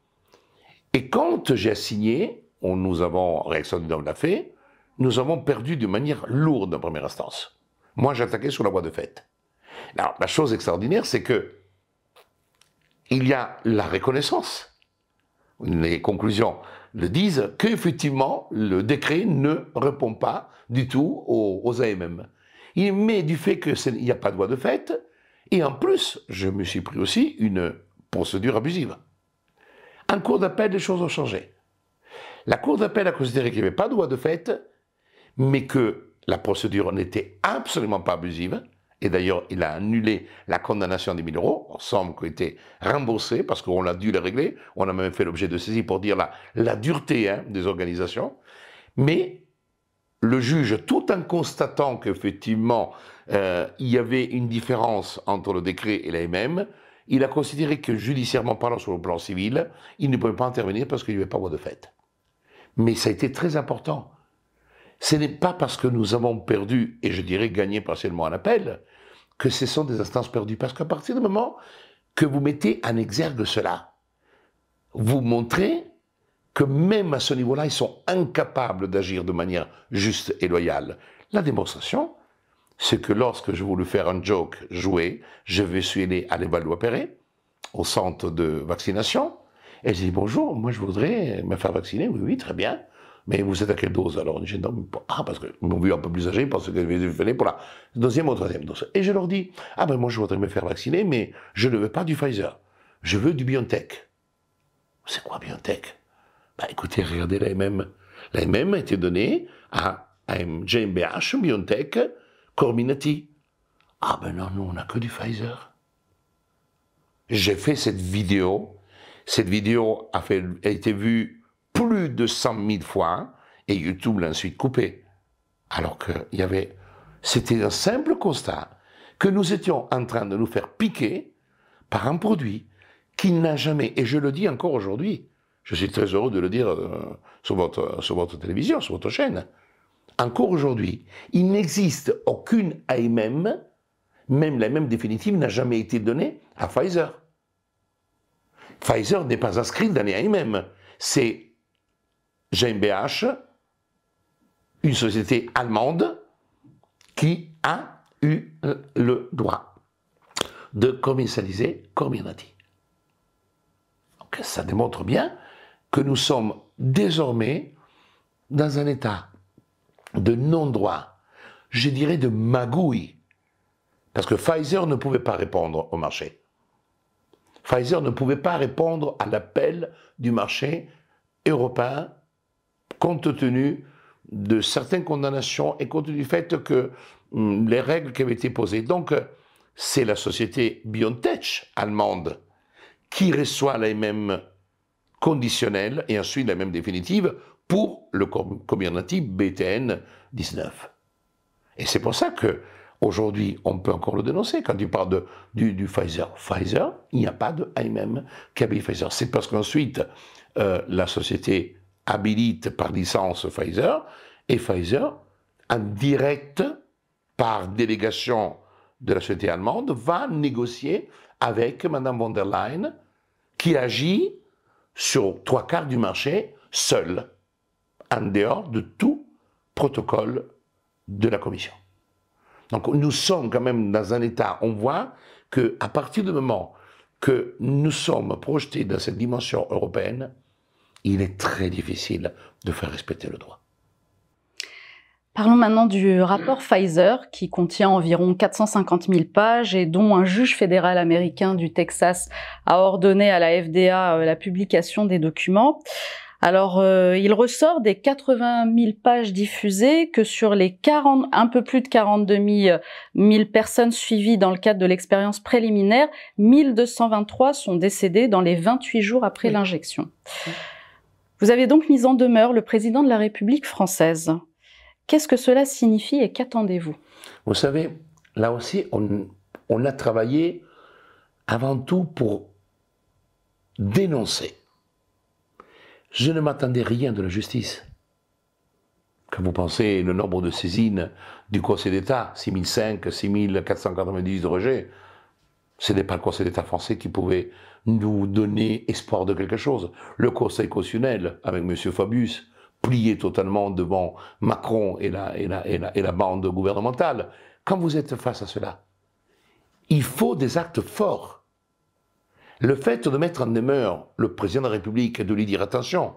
Et quand j'ai assigné, on, nous avons, réaction du l'a fait, nous avons perdu de manière lourde en première instance. Moi, j'attaquais sur la voie de fait. La chose extraordinaire, c'est que il y a la reconnaissance. Les conclusions le disent qu'effectivement, le décret ne répond pas du tout aux, AMM. Mais du fait qu'il n'y a pas de voie de fait, et en plus, je me suis pris aussi une procédure abusive. En cours d'appel, les choses ont changé. La cour d'appel a considéré qu'il n'y avait pas de droit de fait, mais que la procédure n'était absolument pas abusive. Et d'ailleurs, il a annulé la condamnation des 1000 euros. On semble qu'il été remboursé parce qu'on a dû le régler. On a même fait l'objet de saisie pour dire la, la dureté hein, des organisations. Mais le juge, tout en constatant qu'effectivement, euh, il y avait une différence entre le décret et l'AMM, il a considéré que judiciairement parlant sur le plan civil, il ne pouvait pas intervenir parce qu'il n'y avait pas voie de fait. Mais ça a été très important. Ce n'est pas parce que nous avons perdu, et je dirais gagné partiellement un appel, que ce sont des instances perdues. Parce qu'à partir du moment que vous mettez en exergue cela, vous montrez que même à ce niveau-là, ils sont incapables d'agir de manière juste et loyale. La démonstration, c'est que lorsque je voulais faire un joke joué, je vais suivre à l'évaluer au centre de vaccination, et j'ai dit bonjour, moi je voudrais me faire vacciner, oui, oui, très bien. Mais vous êtes à quelle dose alors? J'ai dit ah, parce qu'ils m'ont vu un peu plus âgé, parce que je venais pour la deuxième ou troisième dose. Et je leur dis, ah ben moi je voudrais me faire vacciner, mais je ne veux pas du Pfizer, je veux du BioNTech. C'est quoi BioNTech? Bah écoutez, regardez la MM. La MM a été donnée à, GmbH, BioNTech, Corminati. Ah ben non, nous, on n'a que du Pfizer. J'ai fait cette vidéo. Cette vidéo a été vue plus de 100 000 fois et YouTube l'a ensuite coupée. Alors qu'il y avait. C'était un simple constat que nous étions en train de nous faire piquer par un produit qui n'a jamais, et je le dis encore aujourd'hui, je suis très heureux de le dire euh, sur, votre, sur votre télévision, sur votre chaîne, encore aujourd'hui, il n'existe aucune AMM, même la même définitive n'a jamais été donnée à Pfizer. Pfizer n'est pas inscrit dans les AMM. C'est GmbH, une société allemande, qui a eu le droit de commercialiser Comirnaty. Donc ça démontre bien que nous sommes désormais dans un état de non-droit, je dirais de magouille, parce que Pfizer ne pouvait pas répondre au marché. Pfizer ne pouvait pas répondre à l'appel du marché européen compte tenu de certaines condamnations et compte tenu du fait que hum, les règles qui avaient été posées. Donc, c'est la société BioNTech allemande qui reçoit les mêmes conditionnelles et ensuite la même définitive pour le Comirnaty BTN 19. Et c'est pour ça que aujourd'hui, on peut encore le dénoncer quand tu parles de, du, Pfizer. Pfizer, il n'y a pas de AMM qui habille Pfizer. C'est parce qu'ensuite, euh, la société habilite par licence Pfizer et Pfizer, en direct, par délégation de la société allemande va négocier avec Mme von der Leyen, qui agit sur trois quarts du marché seule, en dehors de tout protocole de la Commission. Donc nous sommes quand même dans un état, on voit qu'à partir du moment que nous sommes projetés dans cette dimension européenne, il est très difficile de faire respecter le droit. Parlons maintenant du rapport Pfizer qui contient environ 450 000 pages et dont un juge fédéral américain du Texas a ordonné à la FDA euh, la publication des documents. Alors, euh, il ressort des 80 000 pages diffusées que sur les 40, un peu plus de 42 000, personnes suivies dans le cadre de l'expérience préliminaire, 1223 sont décédées dans les 28 jours après l'injection. Vous avez donc mis en demeure le président de la République française. Qu'est-ce que cela signifie et qu'attendez-vous? Vous savez, là aussi, on, a travaillé avant tout pour dénoncer je ne m'attendais rien de la justice. Quand vous pensez le nombre de saisines du Conseil d'État, 6005, 6490 de rejet, ce n'est pas le Conseil d'État français qui pouvait nous donner espoir de quelque chose. Le Conseil constitutionnel, avec M. Fabius, plié totalement devant Macron et la, et et la bande gouvernementale. Quand vous êtes face à cela, il faut des actes forts. Le fait de mettre en demeure le président de la République et de lui dire attention,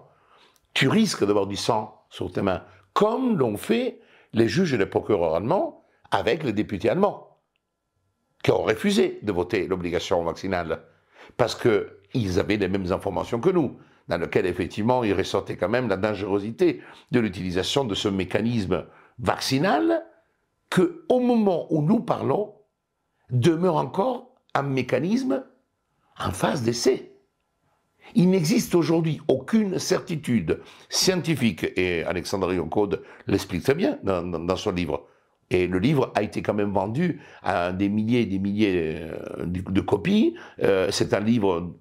tu risques d'avoir du sang sur tes mains, comme l'ont fait les juges et les procureurs allemands avec les députés allemands, qui ont refusé de voter l'obligation vaccinale, parce qu'ils avaient les mêmes informations que nous, dans lesquelles effectivement il ressortait quand même la dangerosité de l'utilisation de ce mécanisme vaccinal, que au moment où nous parlons, demeure encore un mécanisme en phase d'essai. Il n'existe aujourd'hui aucune certitude scientifique, et Alexandre Yoncode l'explique très bien dans, son livre. Et le livre a été quand même vendu à des milliers et des milliers euh, de, copies. Euh, c'est un livre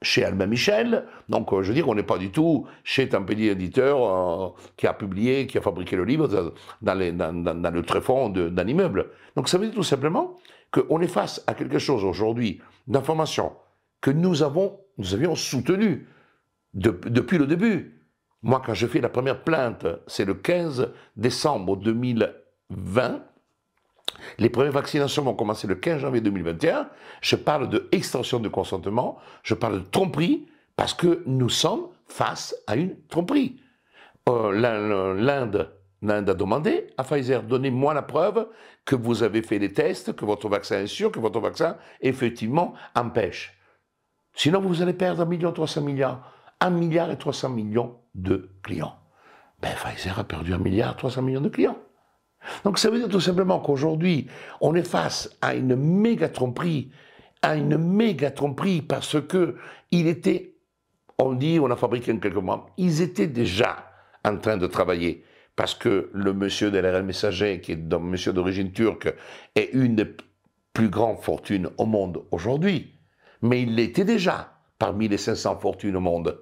chez Albin Michel, donc euh, je veux dire, on n'est pas du tout chez Tempédier Éditeur qui a publié, qui a fabriqué le livre dans, le tréfonds d'un immeuble. Donc ça veut dire tout simplement qu'on est face à quelque chose aujourd'hui d'information que nous, avons, nous avions soutenu depuis le début. Moi, quand je fais la première plainte, c'est le 15 décembre 2020. Les premières vaccinations vont commencer le 15 janvier 2021. Je parle de extension de consentement, je parle de tromperie, parce que nous sommes face à une tromperie. Euh, L'Inde a demandé à Pfizer, donnez-moi la preuve que vous avez fait des tests, que votre vaccin est sûr, que votre vaccin effectivement empêche. Sinon, vous allez perdre 1 million 300 milliards. 1 milliard et 300 millions de clients. Ben, Pfizer a perdu 1 milliard 300 millions de clients. Donc ça veut dire tout simplement qu'aujourd'hui, on est face à une méga tromperie, à une méga tromperie parce que il était, on dit, on a fabriqué en quelques mois, ils étaient déjà en train de travailler parce que le monsieur de l'RL Messager, qui est un monsieur d'origine turque, est une des plus grandes fortunes au monde aujourd'hui mais il l'était déjà parmi les 500 fortunes au monde.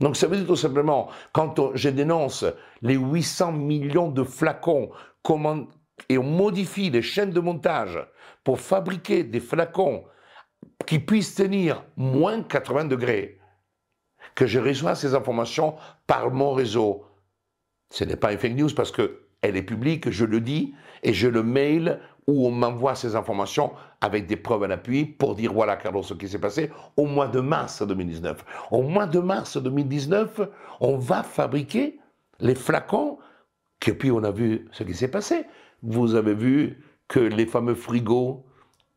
Donc ça veut dire tout simplement, quand je dénonce les 800 millions de flacons et on modifie les chaînes de montage pour fabriquer des flacons qui puissent tenir moins 80 degrés, que je reçois ces informations par mon réseau. Ce n'est pas une fake news parce qu'elle est publique, je le dis, et je le mail où on m'envoie ces informations avec des preuves à l'appui pour dire voilà Carlos ce qui s'est passé au mois de mars 2019. Au mois de mars 2019, on va fabriquer les flacons, et puis on a vu ce qui s'est passé. Vous avez vu que les fameux frigos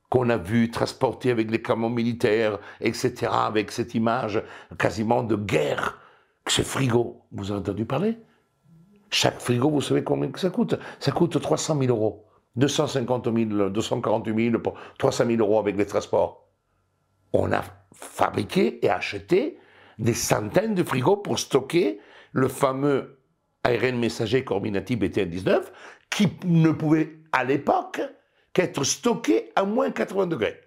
qu'on a vu transporter avec les camions militaires, etc., avec cette image quasiment de guerre, ce frigo, vous avez entendu parler? Chaque frigo, vous savez combien ça coûte? Ça coûte 300 000 euros. 250 000, 248 000, 300 000 euros avec les transports. On a fabriqué et acheté des centaines de frigos pour stocker le fameux ARN messager Corbinati BT19 qui ne pouvait à l'époque qu'être stocké à moins 80 degrés.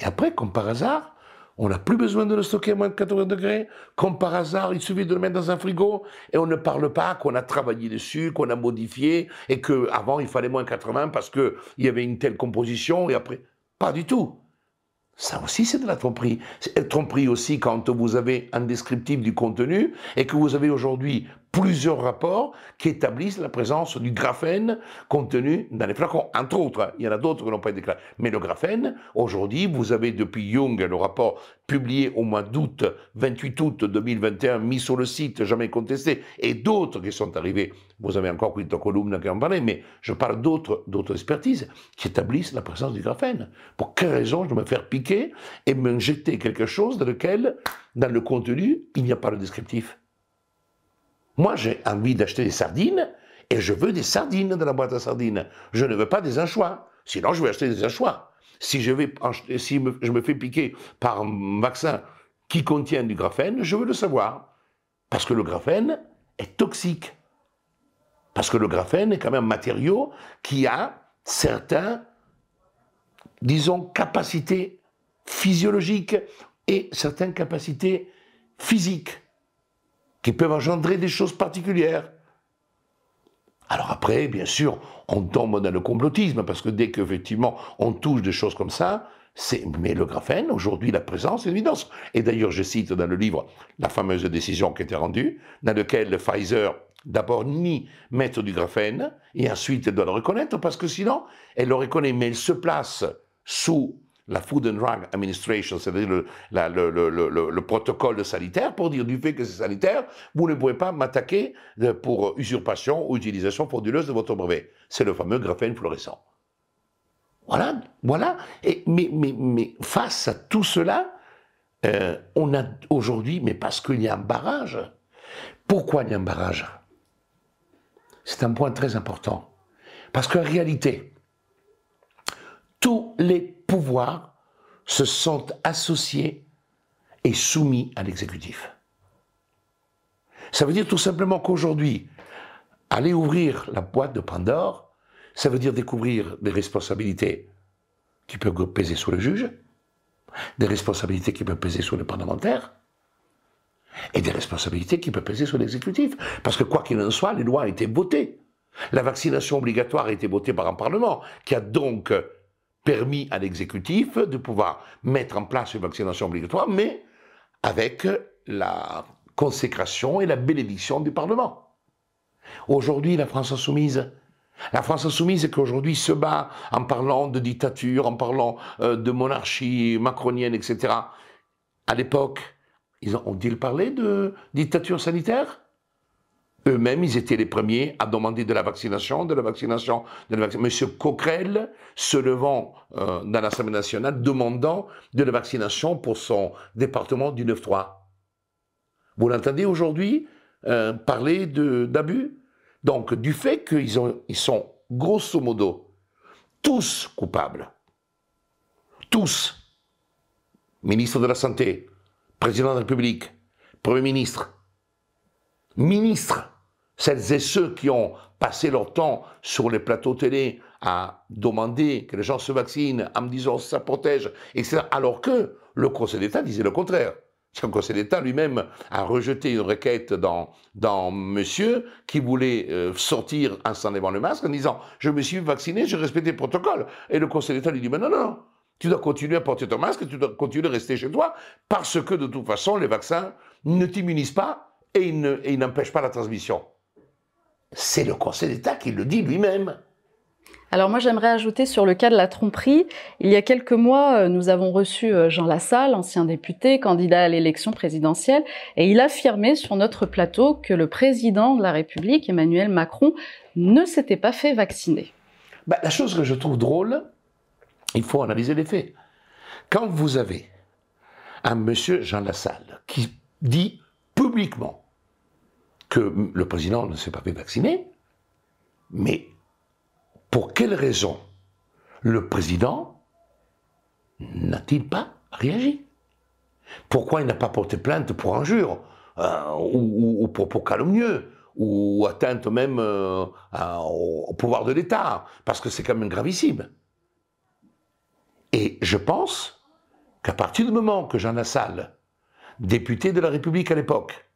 Et après, comme par hasard, on n'a plus besoin de le stocker à moins de 80 degrés. Comme par hasard, il suffit de le mettre dans un frigo et on ne parle pas qu'on a travaillé dessus, qu'on a modifié et qu'avant il fallait moins 80 parce qu'il y avait une telle composition et après. Pas du tout. Ça aussi, c'est de la tromperie. C'est tromperie aussi quand vous avez un descriptif du contenu et que vous avez aujourd'hui plusieurs rapports qui établissent la présence du graphène contenu dans les flacons. Entre autres, il y en a d'autres qui n'ont pas été déclarés. Mais le graphène, aujourd'hui, vous avez depuis Jung le rapport publié au mois d'août, 28 août 2021, mis sur le site, jamais contesté, et d'autres qui sont arrivés. Vous avez encore Quinto Columna qui en parlait, mais je parle d'autres, d'autres expertises qui établissent la présence du graphène. Pour quelle raison je me faire piquer et m'injecter quelque chose dans lequel, dans le contenu, il n'y a pas de descriptif? Moi, j'ai envie d'acheter des sardines et je veux des sardines dans la boîte à sardines. Je ne veux pas des anchois. Sinon, je vais acheter des anchois. Si je, vais, si je me fais piquer par un vaccin qui contient du graphène, je veux le savoir. Parce que le graphène est toxique. Parce que le graphène est quand même un matériau qui a certains, disons, capacités physiologiques et certaines capacités physiques qui peuvent engendrer des choses particulières. Alors après, bien sûr, on tombe dans le complotisme, parce que dès qu'effectivement on touche des choses comme ça, c'est, mais le graphène, aujourd'hui, la présence, c'est une évidence. Et d'ailleurs, je cite dans le livre la fameuse décision qui a rendue, dans laquelle Pfizer, d'abord, nie mettre du graphène, et ensuite elle doit le reconnaître, parce que sinon, elle le reconnaît, mais elle se place sous la Food and Drug Administration, c'est-à-dire le, le, protocole sanitaire, pour dire du fait que c'est sanitaire, vous ne pouvez pas m'attaquer pour usurpation ou utilisation frauduleuse de votre brevet. C'est le fameux graphène fluorescent. Voilà, voilà. Mais face à tout cela, euh, on a aujourd'hui, mais parce qu'il y a un barrage. Pourquoi il y a un barrage? C'est un point très important. Parce qu'en réalité, tous les se sont associés et soumis à l'exécutif. Ça veut dire tout simplement qu'aujourd'hui, aller ouvrir la boîte de Pandore, ça veut dire découvrir des responsabilités qui peuvent peser sur le juge, des responsabilités qui peuvent peser sur le parlementaire, et des responsabilités qui peuvent peser sur l'exécutif. Parce que quoi qu'il en soit, les lois ont été votées. La vaccination obligatoire a été votée par un Parlement, qui a donc permis à l'exécutif de pouvoir mettre en place une vaccination obligatoire, mais avec la consécration et la bénédiction du Parlement. Aujourd'hui, la France insoumise, la France insoumise qu'aujourd'hui se bat en parlant de dictature, en parlant euh, de monarchie macronienne, etc. À l'époque, ils ont-ils parlé de dictature sanitaire? Eux-mêmes, ils étaient les premiers à demander de la vaccination, de la vaccination, de la vaccination. Monsieur Coquerel se levant euh, dans l'Assemblée nationale demandant de la vaccination pour son département du 9-3. Vous l'entendez aujourd'hui euh, parler d'abus? Donc, du fait qu'ils ils sont grosso modo tous coupables, tous, ministre de la Santé, président de la République, Premier ministre, ministre, celles et ceux qui ont passé leur temps sur les plateaux télé à demander que les gens se vaccinent en me disant ça protège, etc., alors que le Conseil d'État disait le contraire. Le Conseil d'État lui-même a rejeté une requête dans, dans monsieur qui voulait euh, sortir en s'enlevant le masque en disant je me suis vacciné, j'ai respecté le protocole. Et le Conseil d'État lui dit mais non, non, tu dois continuer à porter ton masque, tu dois continuer à rester chez toi parce que de toute façon les vaccins ne t'immunisent pas et ils n'empêchent pas la transmission. C'est le Conseil d'État qui le dit lui-même. Alors moi j'aimerais ajouter sur le cas de la tromperie, il y a quelques mois euh, nous avons reçu euh, Jean Lassalle, ancien député, candidat à l'élection présidentielle, et il affirmait sur notre plateau que le président de la République, Emmanuel Macron, ne s'était pas fait vacciner. Bah, la chose que je trouve drôle, il faut analyser les faits. Quand vous avez un monsieur Jean Lassalle qui dit publiquement que le président ne s'est pas fait vacciner, mais pour quelle raison le président n'a-t-il pas réagi? Pourquoi il n'a pas porté plainte pour injure euh, ou, pour, calomnieux ou atteinte même euh, au pouvoir de l'État? Parce que c'est quand même gravissime. Et je pense qu'à partir du moment que Jean Lassalle, député de la République à l'époque,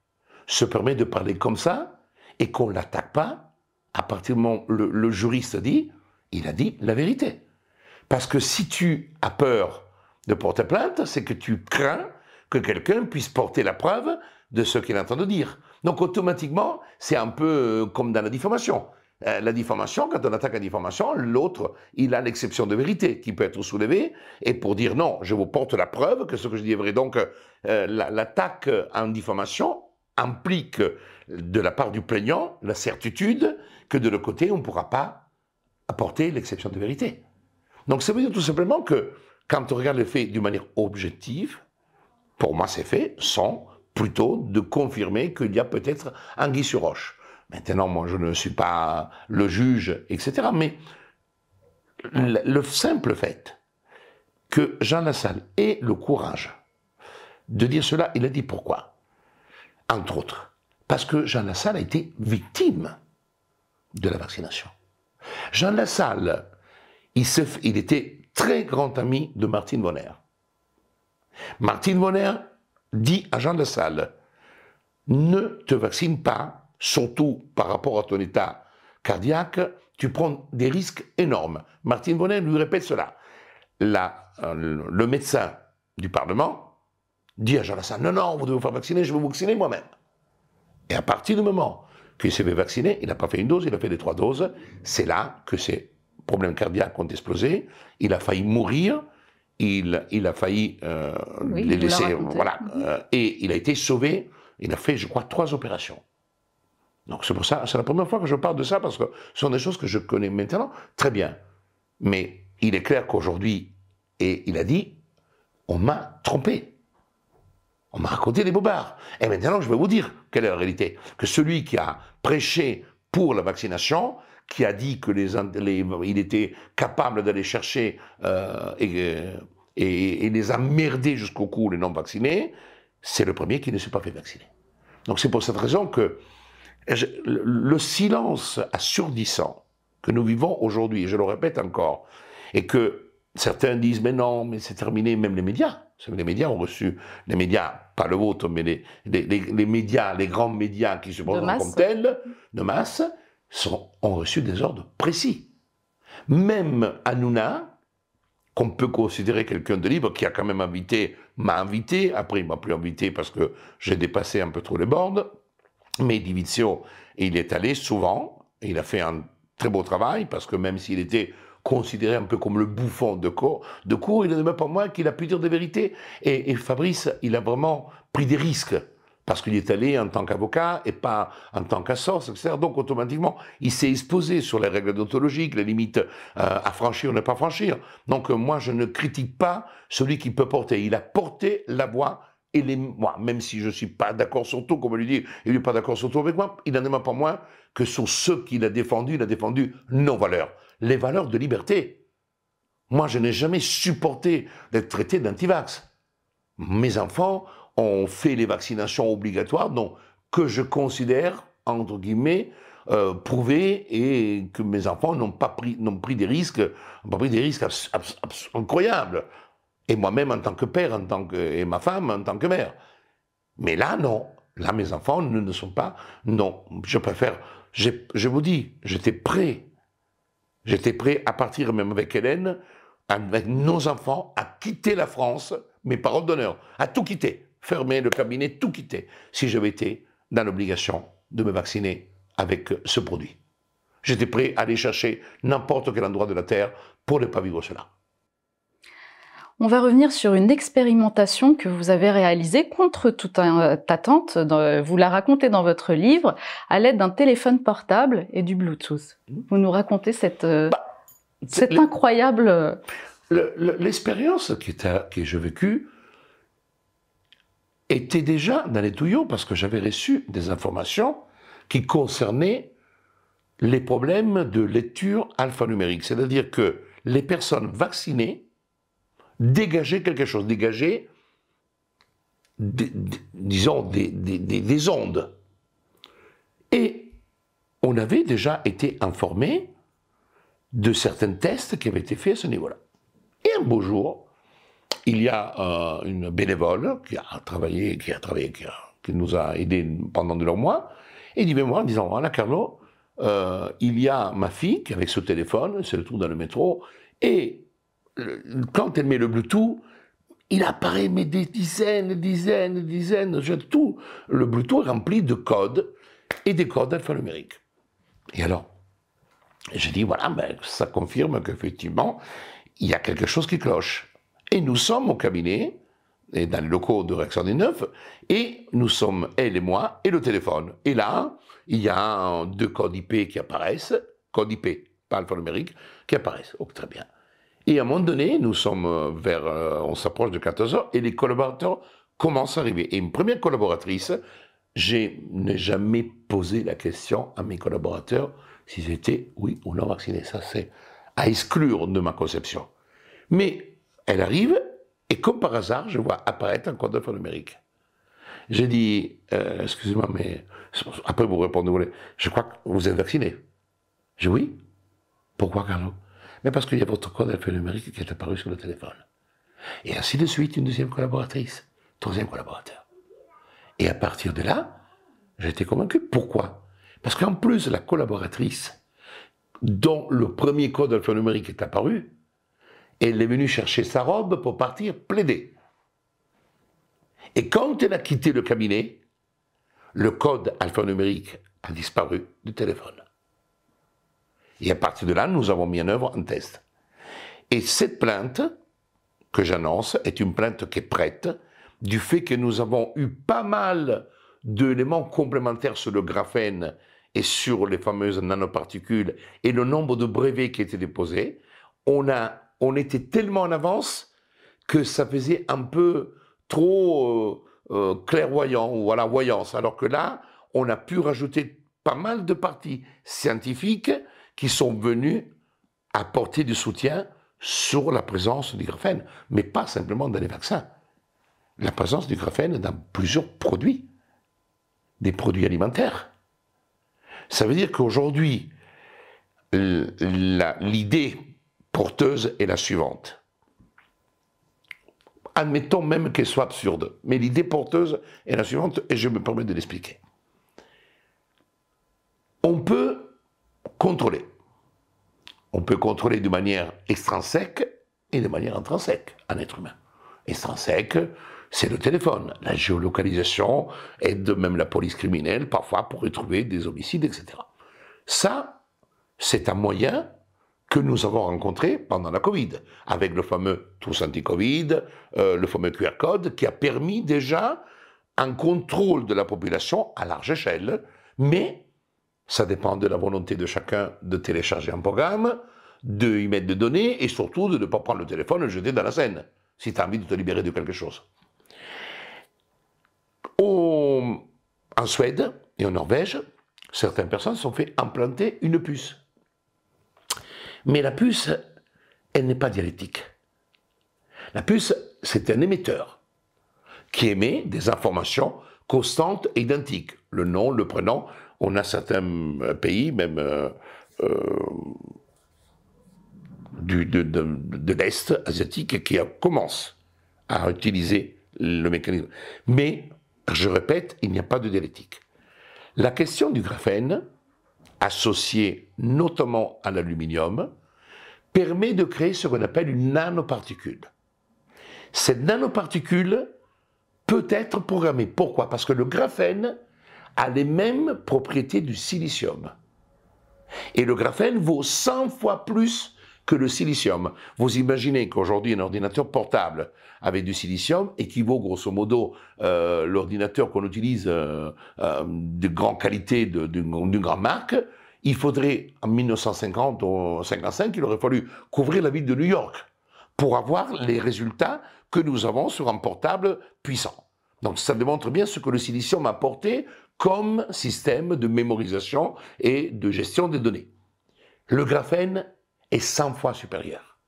se permet de parler comme ça et qu'on ne l'attaque pas, à partir du moment où le, le juriste dit, il a dit la vérité. Parce que si tu as peur de porter plainte, c'est que tu crains que quelqu'un puisse porter la preuve de ce qu'il entend dire. Donc automatiquement, c'est un peu euh, comme dans la diffamation. Euh, la diffamation, quand on attaque la diffamation, l'autre, il a l'exception de vérité qui peut être soulevée, et pour dire non, je vous porte la preuve que ce que je dis est vrai. Donc euh, l'attaque en diffamation implique de la part du plaignant la certitude que de l'autre côté, on ne pourra pas apporter l'exception de vérité. Donc ça veut dire tout simplement que quand on regarde les faits d'une manière objective, pour moi ces faits sont plutôt de confirmer qu'il y a peut-être anguille sur roche. Maintenant, moi je ne suis pas le juge, etc. Mais le simple fait que Jean Lassalle ait le courage de dire cela, il a dit pourquoi. Entre autres, parce que Jean Lassalle a été victime de la vaccination. Jean Lassalle, il, était très grand ami de Martine Bonner. Martine Bonner dit à Jean Lassalle, ne te vaccine pas, surtout par rapport à ton état cardiaque, tu prends des risques énormes. Martine Bonner lui répète cela. La, euh, le médecin du Parlement dit à Jean Lassalle, non, non, vous devez vous faire vacciner, je vais vous vacciner moi-même. Et à partir du moment qu'il s'est fait vacciner, il n'a pas fait une dose, il a fait les trois doses, c'est là que ses problèmes cardiaques ont explosé, il a failli mourir, il, il a failli euh, les laisser, voilà, euh, et il a été sauvé, il a fait, je crois, trois opérations. Donc c'est pour ça, c'est la première fois que je parle de ça, parce que ce sont des choses que je connais maintenant très bien. Mais il est clair qu'aujourd'hui, et il a dit, on m'a trompé. On m'a raconté des bobards. Et maintenant, je vais vous dire quelle est la réalité. Que celui qui a prêché pour la vaccination, qui a dit que les, il était capable d'aller chercher euh, et, et, les emmerder jusqu'au cou, les non vaccinés, c'est le premier qui ne s'est pas fait vacciner. Donc c'est pour cette raison que le silence assourdissant que nous vivons aujourd'hui, je le répète encore, et que certains disent mais non, mais c'est terminé, même les médias, les médias ont reçu, les médias, pas le vôtre, mais les, les, médias, les grands médias qui se présentent comme tels, de masse, sont, ont reçu des ordres précis. Même Hanouna, qu'on peut considérer quelqu'un de libre, qui a quand même invité, m'a invité, après il m'a plus invité parce que j'ai dépassé un peu trop les bornes, mais Divizio, il est allé souvent, il a fait un très beau travail, parce que même s'il était considéré un peu comme le bouffon de cours, il n'en même pas moins qu'il a pu dire des vérités. Et, Fabrice, il a vraiment pris des risques parce qu'il est allé en tant qu'avocat et pas en tant qu'assoce, etc. Donc automatiquement, il s'est exposé sur les règles déontologiques, les limites euh, à franchir ou ne pas franchir. Donc euh, moi, je ne critique pas celui qui peut porter. Il a porté la voix et les moi, même si je ne suis pas d'accord sur tout, comme lui dit, il n'est pas d'accord sur tout avec moi, il n'en est pas moins que sur ceux qu'il a défendus, il a défendu nos valeurs les valeurs de liberté. Moi, je n'ai jamais supporté d'être traité d'antivax. Mes enfants ont fait les vaccinations obligatoires, donc que je considère, entre guillemets, euh, prouvées et que mes enfants n'ont pas pris, n'ont pris des risques, pas pris des risques incroyables. Et moi-même en tant que père, en tant que, et ma femme en tant que mère. Mais là, non. Là, mes enfants ne, ne sont pas. Non, je préfère. Je vous dis, j'étais prêt J'étais prêt à partir même avec Hélène, avec nos enfants, à quitter la France, mes paroles d'honneur, à tout quitter, fermer le cabinet, tout quitter, si j'avais été dans l'obligation de me vacciner avec ce produit. J'étais prêt à aller chercher n'importe quel endroit de la Terre pour ne pas vivre cela. On va revenir sur une expérimentation que vous avez réalisée contre toute attente. Vous la racontez dans votre livre à l'aide d'un téléphone portable et du Bluetooth. Vous nous racontez cette, euh, bah, incroyable... L'expérience que j'ai vécue était déjà dans les tuyaux parce que j'avais reçu des informations qui concernaient les problèmes de lecture alphanumérique. C'est-à-dire que les personnes vaccinées dégager quelque chose, dégager, disons, des, ondes. Et on avait déjà été informé de certains tests qui avaient été faits à ce niveau-là. Et un beau jour, il y a euh, une bénévole qui a travaillé, qui a travaillé, qui, nous a aidés pendant de longs mois, et dit, moi, en disant, voilà, Carlo, euh, il y a ma fille qui avec ce téléphone, c'est le tour dans le métro, et quand elle met le Bluetooth, il apparaît mais des dizaines, dizaines, dizaines, tout. Le Bluetooth est rempli de codes et des codes alphanumériques. Et alors, j'ai dit, voilà, ben, ça confirme qu'effectivement, il y a quelque chose qui cloche. Et nous sommes au cabinet, et dans les locaux de Rexon 9, et nous sommes, elle et moi, et le téléphone. Et là, il y a deux codes IP qui apparaissent, code IP, pas alphanumérique, qui apparaissent. Oh, très bien. Et à un moment donné, nous sommes euh, vers, euh, on s'approche de 14 heures, et les collaborateurs commencent à arriver. Et une première collaboratrice, je n'ai jamais posé la question à mes collaborateurs si c'était oui ou non vacciné. Ça, c'est à exclure de ma conception. Mais elle arrive, et comme par hasard, je vois apparaître un code alphanumérique. J'ai dit, euh, excusez-moi, mais après vous répondez, je crois que vous êtes vacciné. J'ai dit oui. Pourquoi, Carlo? Mais parce qu'il y a votre code alphanumérique qui est apparu sur le téléphone. Et ainsi de suite, une deuxième collaboratrice, troisième collaborateur. Et à partir de là, j'ai été convaincu. Pourquoi? Parce qu'en plus, la collaboratrice dont le premier code alphanumérique est apparu, elle est venue chercher sa robe pour partir plaider. Et quand elle a quitté le cabinet, le code alphanumérique a disparu du téléphone. Et à partir de là, nous avons mis en œuvre un test. Et cette plainte que j'annonce est une plainte qui est prête du fait que nous avons eu pas mal d'éléments complémentaires sur le graphène et sur les fameuses nanoparticules et le nombre de brevets qui étaient déposés. On a on était tellement en avance que ça faisait un peu trop euh, euh, clairvoyant ou à la voyance. Alors que là, on a pu rajouter pas mal de parties scientifiques qui sont venues apporter du soutien sur la présence du graphène, mais pas simplement dans les vaccins. La présence du graphène dans plusieurs produits, des produits alimentaires. Ça veut dire qu'aujourd'hui, l'idée porteuse est la suivante. Admettons même qu'elle soit absurde, mais l'idée porteuse est la suivante, et je me permets de l'expliquer. On peut contrôler. On peut contrôler de manière extrinsèque et de manière intrinsèque un être humain. Extrinsèque, c'est le téléphone. La géolocalisation aide même la police criminelle parfois pour retrouver des homicides, etc. Ça, c'est un moyen que nous avons rencontré pendant la Covid, avec le fameux tous anti-Covid, euh, le fameux QR code, qui a permis déjà un contrôle de la population à large échelle, mais ça dépend de la volonté de chacun de télécharger un programme, de y mettre des données, et surtout de ne pas prendre le téléphone et le jeter dans la Seine, si tu as envie de te libérer de quelque chose. en Suède et en Norvège, certaines personnes se sont fait implanter une puce mais la puce, elle n'est pas dialectique. La puce, c'est un émetteur qui émet des informations constantes et identiques. Le nom, le prénom. On a certains euh, pays, même euh, euh, du, de, l'Est asiatique, qui commencent à utiliser le mécanisme. Mais, je répète, il n'y a pas de dialectique. La question du graphène, associé notamment à l'aluminium, permet de créer ce qu'on appelle une nanoparticule. Cette nanoparticule peut être programmée. Pourquoi? Parce que le graphène a les mêmes propriétés du silicium. Et le graphène vaut 100 fois plus que le silicium. Vous imaginez qu'aujourd'hui, un ordinateur portable avec du silicium équivaut grosso modo euh, l'ordinateur qu'on utilise euh, euh, de grande qualité, d'une grande marque, il faudrait, en 1950 ou 55, il aurait fallu couvrir la ville de New York pour avoir les résultats que nous avons sur un portable puissant. Donc ça démontre bien ce que le silicium a apporté comme système de mémorisation et de gestion des données. Le graphène est 100 fois supérieur.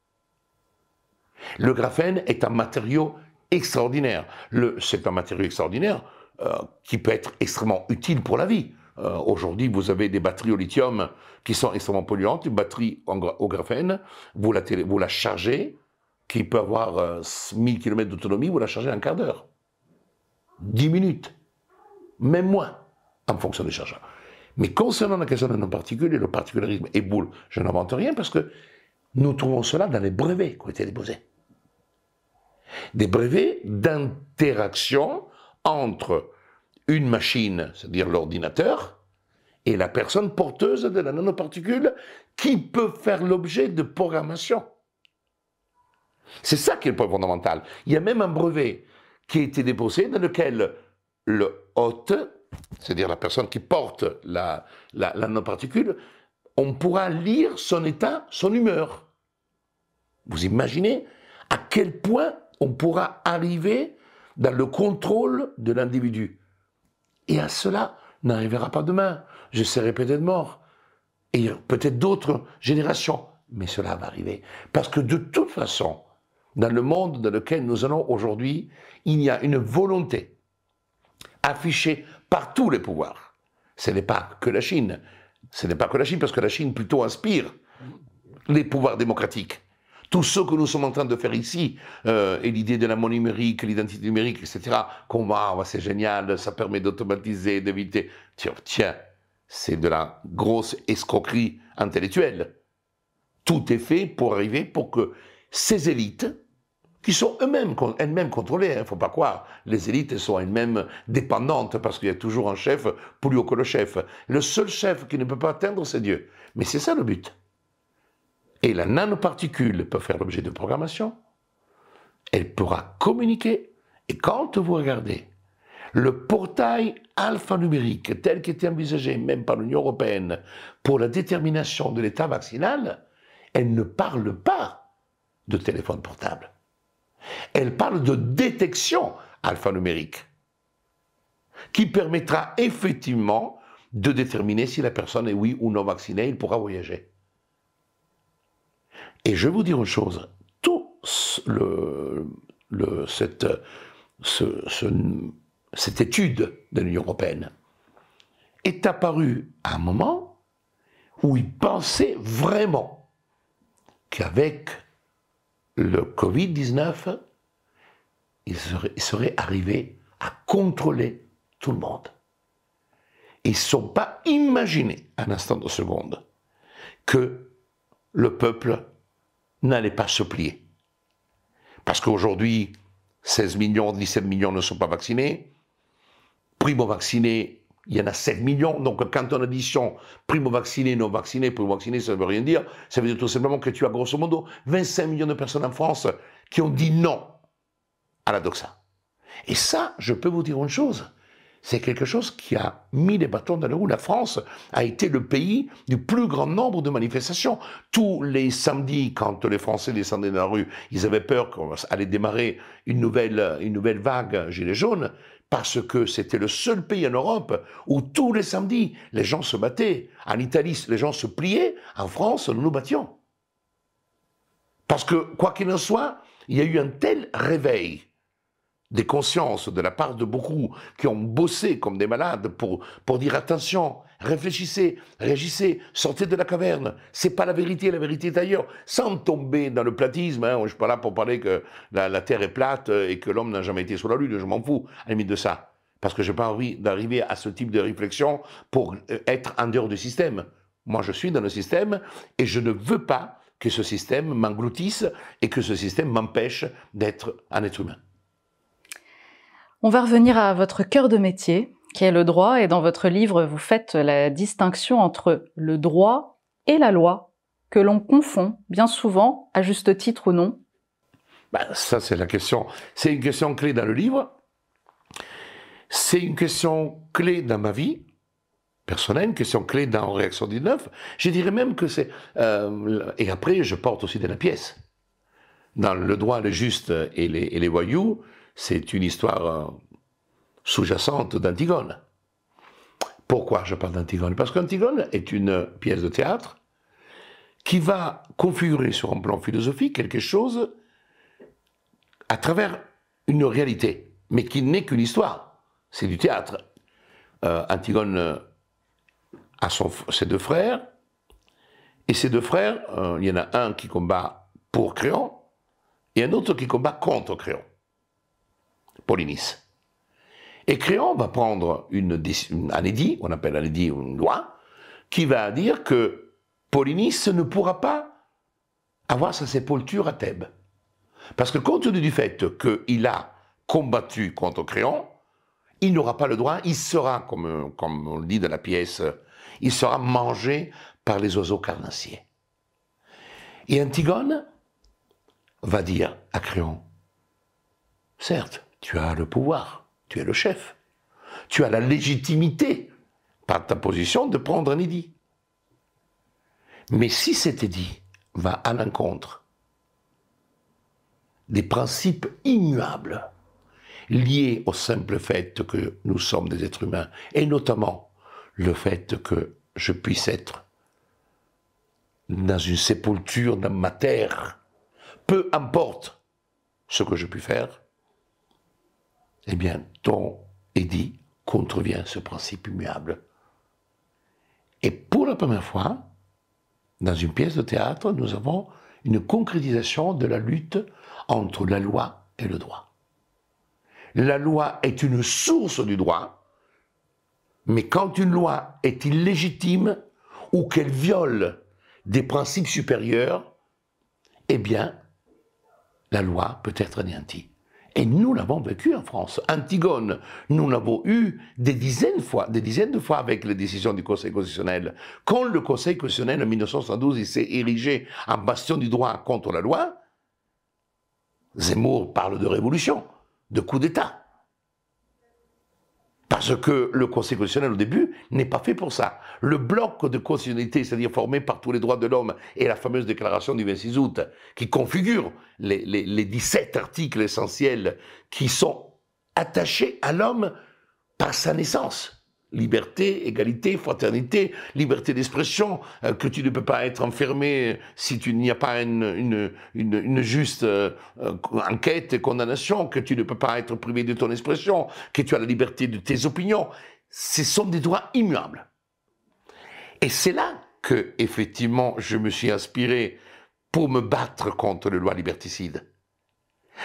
Le graphène est un matériau extraordinaire. C'est un matériau extraordinaire euh, qui peut être extrêmement utile pour la vie. Euh, aujourd'hui, vous avez des batteries au lithium qui sont extrêmement polluantes, une batterie au graphène, vous la, chargez, qui peut avoir 1000 km d'autonomie, vous la chargez en un quart d'heure. 10 minutes. Même moins, en fonction des chargeurs. Mais concernant la question de nanoparticules et le particularisme et boule, je n'invente rien parce que nous trouvons cela dans les brevets qui ont été déposés. Des brevets d'interaction entre une machine, c'est-à-dire l'ordinateur, et la personne porteuse de la nanoparticule qui peut faire l'objet de programmation. C'est ça qui est le point fondamental. Il y a même un brevet qui a été déposé dans lequel le hôte, c'est-à-dire la personne qui porte la, on pourra lire son état, son humeur. Vous imaginez à quel point on pourra arriver dans le contrôle de l'individu. Et à cela n'arrivera pas demain. Je serai peut-être mort. Et peut-être d'autres générations. Mais cela va arriver. Parce que de toute façon, dans le monde dans lequel nous allons aujourd'hui, il y a une volonté affichée par tous les pouvoirs. Ce n'est pas que la Chine. Ce n'est pas que la Chine, parce que la Chine plutôt inspire les pouvoirs démocratiques. Tout ce que nous sommes en train de faire ici, euh, et l'idée de la monnaie numérique, l'identité numérique, etc., qu'on va, c'est génial, ça permet d'automatiser, d'éviter. Tiens, tiens c'est de la grosse escroquerie intellectuelle. Tout est fait pour arriver pour que ces élites, qui sont eux-mêmes, elles-mêmes contrôlées, il hein, ne faut pas croire, les élites sont elles-mêmes dépendantes parce qu'il y a toujours un chef plus haut que le chef. Le seul chef qui ne peut pas atteindre, c'est Dieu. Mais c'est ça le but. Et la nanoparticule peut faire l'objet de programmation. Elle pourra communiquer. Et quand vous regardez le portail alphanumérique tel qu'était envisagé même par l'Union européenne pour la détermination de l'état vaccinal, elle ne parle pas de téléphone portable. Elle parle de détection alphanumérique qui permettra effectivement de déterminer si la personne est oui ou non vaccinée, il pourra voyager. Et je vais vous dire une chose, tout cette, cette étude de l'Union européenne est apparue à un moment où ils pensaient vraiment qu'avec le Covid-19, ils seraient, arrivé arrivés à contrôler tout le monde. Ils ne sont pas imaginés un instant de seconde que le peuple n'allait pas se plier. Parce qu'aujourd'hui, 16 millions, 17 millions ne sont pas vaccinés. Primo-vaccinés, il y en a 7 millions. Donc quand on addition primo-vaccinés, non-vaccinés, primo-vaccinés, ça ne veut rien dire. Ça veut dire tout simplement que tu as grosso modo 25 millions de personnes en France qui ont dit non à la doxa. Et ça, je peux vous dire une chose c'est quelque chose qui a mis les bâtons dans les roues. La France a été le pays du plus grand nombre de manifestations. Tous les samedis, quand les Français descendaient dans la rue, ils avaient peur qu'on allait démarrer une nouvelle, une nouvelle vague gilet jaune, parce que c'était le seul pays en Europe où tous les samedis, les gens se battaient. En Italie, les gens se pliaient. En France, nous nous battions. Parce que, quoi qu'il en soit, il y a eu un tel réveil des consciences de la part de beaucoup qui ont bossé comme des malades pour, pour dire attention, réfléchissez, réagissez, sortez de la caverne. C'est pas la vérité, la vérité est ailleurs. Sans tomber dans le platisme, hein, je suis pas là pour parler que la, Terre est plate et que l'homme n'a jamais été sur la Lune, je m'en fous à la limite de ça. Parce que j'ai pas envie d'arriver à ce type de réflexion pour euh, être en dehors du système. Moi, je suis dans le système et je ne veux pas que ce système m'engloutisse et que ce système m'empêche d'être un être humain. On va revenir à votre cœur de métier, qui est le droit, et dans votre livre, vous faites la distinction entre le droit et la loi, que l'on confond bien souvent, à juste titre ou non. Ben, ça, c'est la question. C'est une question clé dans le livre. C'est une question clé dans ma vie personnelle, une question clé dans Réaction 19. Je dirais même que c'est... Euh, et après, je porte aussi de la pièce. Dans le droit, le juste et les, et les voyous, c'est une histoire euh, sous-jacente d'Antigone. Pourquoi je parle d'Antigone? Parce qu'Antigone est une pièce de théâtre qui va configurer sur un plan philosophique quelque chose à travers une réalité, mais qui n'est qu'une histoire. C'est du théâtre. Euh, Antigone euh, a ses deux frères, et ces deux frères, il y en a un qui combat pour Créon, et un autre qui combat contre Créon, Polynice. Et Créon va prendre une, un édit, on appelle un édit une loi, qui va dire que Polynice ne pourra pas avoir sa sépulture à Thèbes. Parce que compte tenu du fait qu'il a combattu contre Créon, il n'aura pas le droit, il sera, comme, comme on le dit dans la pièce, il sera mangé par les oiseaux carnassiers. Et Antigone va dire à Créon, certes, tu as le pouvoir, tu es le chef. Tu as la légitimité, par ta position, de prendre un édit. Mais si cet édit va à l'encontre des principes immuables liés au simple fait que nous sommes des êtres humains, et notamment le fait que je puisse être dans une sépulture dans ma terre, peu importe ce que je puis faire, eh bien, ton édit contrevient ce principe immuable. Et pour la première fois, dans une pièce de théâtre, nous avons une concrétisation de la lutte entre la loi et le droit. La loi est une source du droit, mais quand une loi est illégitime ou qu'elle viole des principes supérieurs, eh bien, la loi peut être anéantie. Et nous l'avons vécu en France. Antigone, nous l'avons eu des dizaines de fois, des dizaines de fois avec les décisions du Conseil constitutionnel. Quand le Conseil constitutionnel en 1972 s'est érigé en bastion du droit contre la loi, Zemmour parle de révolution, de coup d'État. Parce que le Conseil constitutionnel, au début, n'est pas fait pour ça. Le bloc de constitutionnalité, c'est-à-dire formé par tous les droits de l'homme et la fameuse déclaration du 26 août, qui configure les, les 17 articles essentiels qui sont attachés à l'homme par sa naissance liberté, égalité, fraternité, liberté d'expression, euh, que tu ne peux pas être enfermé si tu n'y a pas une, une, juste euh, euh, enquête et condamnation, que tu ne peux pas être privé de ton expression, que tu as la liberté de tes opinions. Ce sont des droits immuables. Et c'est là que, effectivement, je me suis inspiré pour me battre contre les lois liberticides.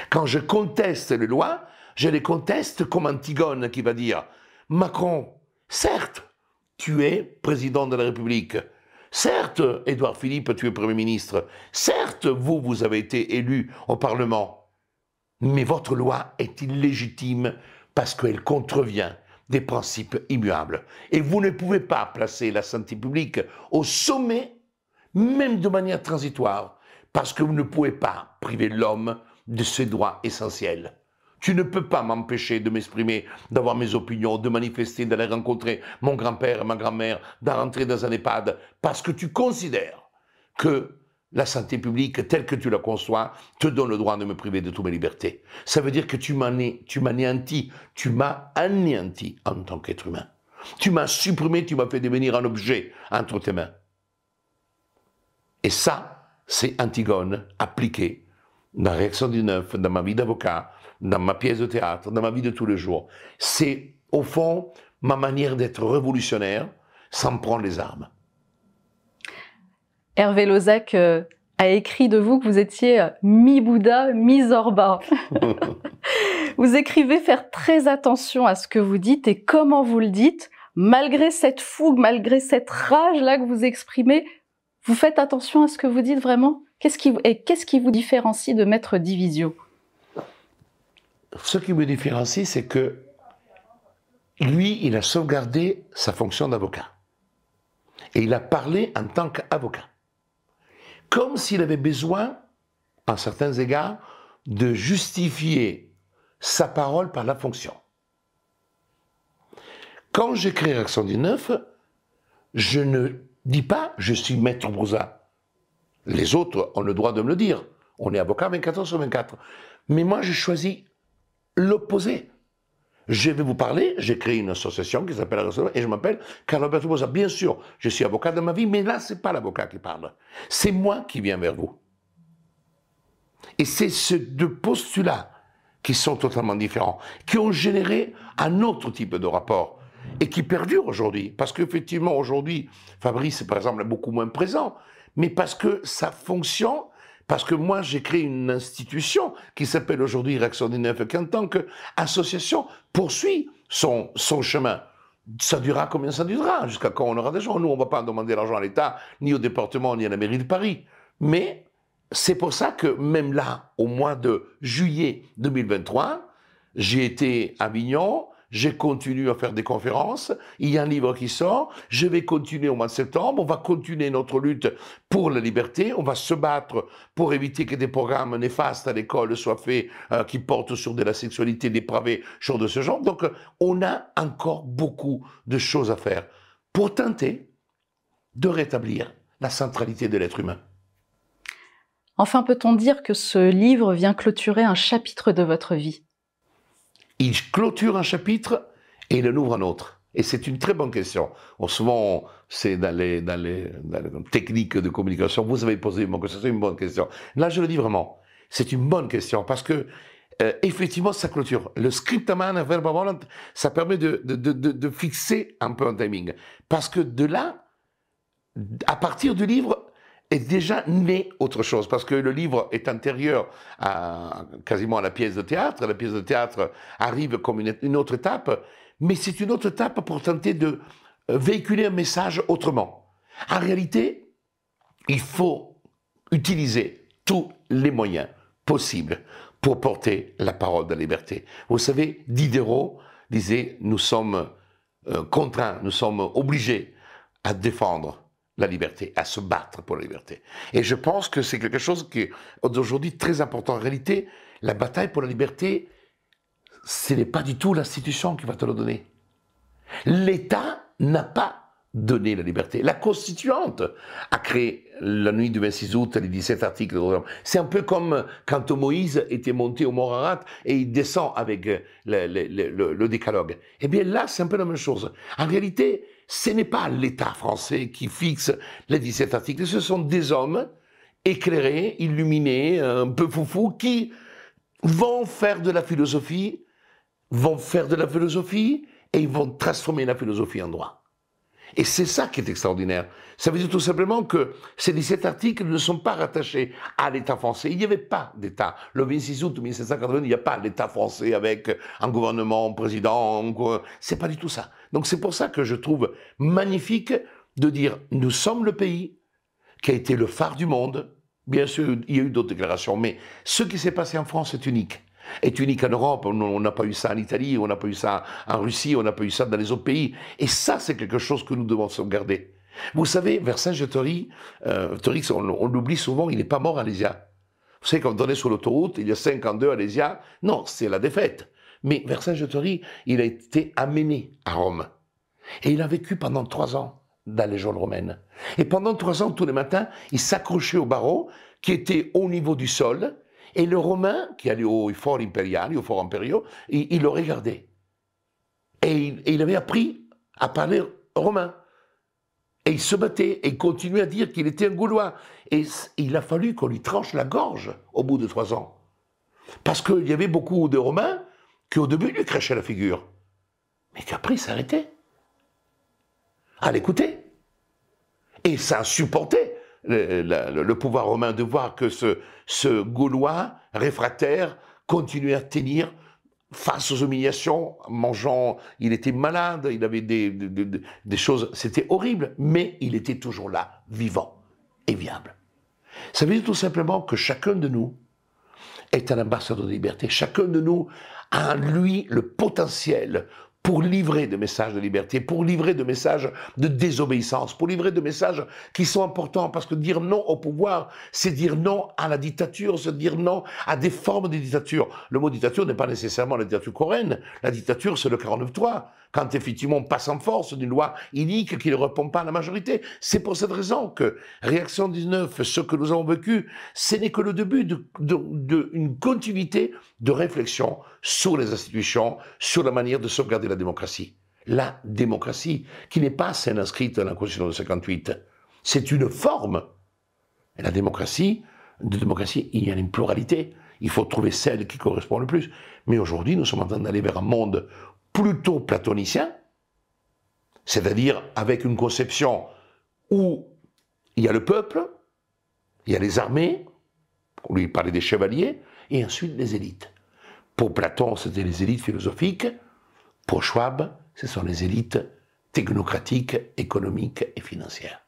Quand je conteste les lois, je les conteste comme Antigone qui va dire Macron, Certes, tu es président de la République. Certes, Édouard Philippe, tu es Premier ministre. Certes, vous, vous avez été élu au Parlement. Mais votre loi est illégitime parce qu'elle contrevient des principes immuables. Et vous ne pouvez pas placer la santé publique au sommet, même de manière transitoire, parce que vous ne pouvez pas priver l'homme de ses droits essentiels. Tu ne peux pas m'empêcher de m'exprimer, d'avoir mes opinions, de manifester, d'aller rencontrer mon grand-père, ma grand-mère, d'entrer dans un EHPAD, parce que tu considères que la santé publique, telle que tu la conçois, te donne le droit de me priver de toutes mes libertés. Ça veut dire que tu m'anéantis, tu m'as anéanti en tant qu'être humain. Tu m'as supprimé, tu m'as fait devenir un objet entre tes mains. Et ça, c'est Antigone appliqué dans la réaction du neuf, dans ma vie d'avocat, dans ma pièce de théâtre, dans ma vie de tous les jours. C'est, au fond, ma manière d'être révolutionnaire sans prendre les armes. Hervé Lozac euh, a écrit de vous que vous étiez euh, mi-Bouddha, mi-Zorba. vous écrivez faire très attention à ce que vous dites et comment vous le dites. Malgré cette fougue, malgré cette rage-là que vous exprimez, vous faites attention à ce que vous dites vraiment qu'est-ce qui, Et qu'est-ce qui vous différencie de Maître Divisio? Ce qui me différencie, c'est que lui, il a sauvegardé sa fonction d'avocat. Et il a parlé en tant qu'avocat. Comme s'il avait besoin, à certains égards, de justifier sa parole par la fonction. Quand j'écris Réaction 19, je ne dis pas je suis maître Broussa. Les autres ont le droit de me le dire. On est avocat 24 heures sur 24. Mais moi, j'ai choisi l'opposé. Je vais vous parler, j'ai créé une association qui s'appelle et je m'appelle Carlo Bosa. Bien sûr, je suis avocat de ma vie, mais là, c'est pas l'avocat qui parle. C'est moi qui viens vers vous. Et c'est ces deux postulats qui sont totalement différents, qui ont généré un autre type de rapport et qui perdure aujourd'hui. Parce qu'effectivement, aujourd'hui, Fabrice, par exemple, est beaucoup moins présent, mais parce que sa fonction Parce que moi, j'ai créé une institution qui s'appelle aujourd'hui Réaction 19 qui en tant qu'association poursuit son, son chemin. Ça durera combien ça durera Jusqu'à quand on aura des gens? Nous, on ne va pas demander l'argent à l'État, ni au département, ni à la mairie de Paris. Mais c'est pour ça que même là, au mois de juillet 2023, j'ai été à Avignon, j'ai continué à faire des conférences. Il y a un livre qui sort. Je vais continuer au mois de septembre. On va continuer notre lutte pour la liberté. On va se battre pour éviter que des programmes néfastes à l'école soient faits euh, qui portent sur de la sexualité dépravée, choses de ce genre. Donc, on a encore beaucoup de choses à faire pour tenter de rétablir la centralité de l'être humain. Enfin, peut-on dire que ce livre vient clôturer un chapitre de votre vie? Il clôture un chapitre et il en ouvre un autre Et c'est une très bonne question. souvent, c'est dans les, dans, les, techniques de communication, vous avez posé une question, c'est une bonne question. Là, je le dis vraiment, c'est une bonne question parce que euh, effectivement, ça clôture. Le scriptaman verba volant, ça permet de, de, de, de, fixer un peu un timing. Parce que de là, à partir du livre, est déjà né autre chose, parce que le livre est antérieur à, quasiment à la pièce de théâtre. La pièce de théâtre arrive comme une, autre étape, mais c'est une autre étape pour tenter de euh, véhiculer un message autrement. En réalité, il faut utiliser tous les moyens possibles pour porter la parole de la liberté. Vous savez, Diderot disait, nous sommes euh, contraints, nous sommes obligés à défendre la liberté, à se battre pour la liberté. Et je pense que c'est quelque chose qui est aujourd'hui très important. En réalité, la bataille pour la liberté, ce n'est pas du tout l'institution qui va te le donner. L'État n'a pas donné la liberté. La constituante a créé la nuit du 26 août les 17 articles. C'est un peu comme quand Moïse était monté au Mont Ararat et il descend avec le, le, le décalogue. Eh bien là, c'est un peu la même chose. En réalité, ce n'est pas l'État français qui fixe les 17 articles, ce sont des hommes éclairés, illuminés, un peu foufou, qui vont faire de la philosophie, vont faire de la philosophie, et ils vont transformer la philosophie en droit. Et c'est ça qui est extraordinaire. Ça veut dire tout simplement que ces 17 articles ne sont pas rattachés à l'État français. Il n'y avait pas d'État. Le 26 août 1780, il n'y a pas l'État français avec un gouvernement, un président. C'est pas du tout ça. Donc c'est pour ça que je trouve magnifique de dire nous sommes le pays qui a été le phare du monde. Bien sûr, il y a eu d'autres déclarations, mais ce qui s'est passé en France est unique est unique en Europe. On n'a pas eu ça en Italie, on n'a pas eu ça en Russie, on n'a pas eu ça dans les autres pays. Et ça, c'est quelque chose que nous devons sauvegarder. Vous savez, Vercingétorix, euh, on, on l'oublie souvent, il n'est pas mort à Lésia. Vous savez, quand on sur l'autoroute, il y a 52 à Lésia. Non, c'est la défaite. Mais Vercingétorix, il a été amené à Rome. Et il a vécu pendant trois ans dans les légion romaine. Et pendant trois ans, tous les matins, il s'accrochait au barreau qui était au niveau du sol et le Romain, qui allait au fort impérial, au fort impériaux, il, le regardait. Et il, avait appris à parler romain. Et il se battait et il continuait à dire qu'il était un Gaulois. Et il a fallu qu'on lui tranche la gorge au bout de trois ans. Parce qu'il y avait beaucoup de Romains qui au début lui crachaient la figure, mais qui après s'arrêtaient à l'écouter. Et ça supportait le, pouvoir romain de voir que ce, ce Gaulois réfractaire continuait à tenir face aux humiliations, mangeant, il était malade, il avait des, des, choses, c'était horrible, mais il était toujours là, vivant et viable. Ça veut dire tout simplement que chacun de nous est un ambassadeur de liberté. Chacun de nous a en lui le potentiel pour livrer des messages de liberté, pour livrer des messages de désobéissance, pour livrer des messages qui sont importants, parce que dire non au pouvoir, c'est dire non à la dictature, c'est dire non à des formes de dictature. Le mot dictature n'est pas nécessairement la dictature coréenne. La dictature, c'est le 49-3, quand effectivement on passe en force d'une loi inique qui ne répond pas à la majorité. C'est pour cette raison que Réaction 19, ce que nous avons vécu, ce n'est que le début d'une continuité de réflexion sur les institutions, sur la manière de sauvegarder la démocratie. La démocratie, qui n'est pas celle inscrite dans la Constitution de 58, c'est une forme. Et la démocratie, de démocratie, il y a une pluralité. Il faut trouver celle qui correspond le plus. Mais aujourd'hui, nous sommes en train d'aller vers un monde plutôt platonicien, c'est-à-dire avec une conception où il y a le peuple, il y a les armées, On lui parlait des chevaliers et ensuite des élites. Pour Platon, c'était les élites philosophiques. Pour Schwab, ce sont les élites technocratiques, économiques et financières.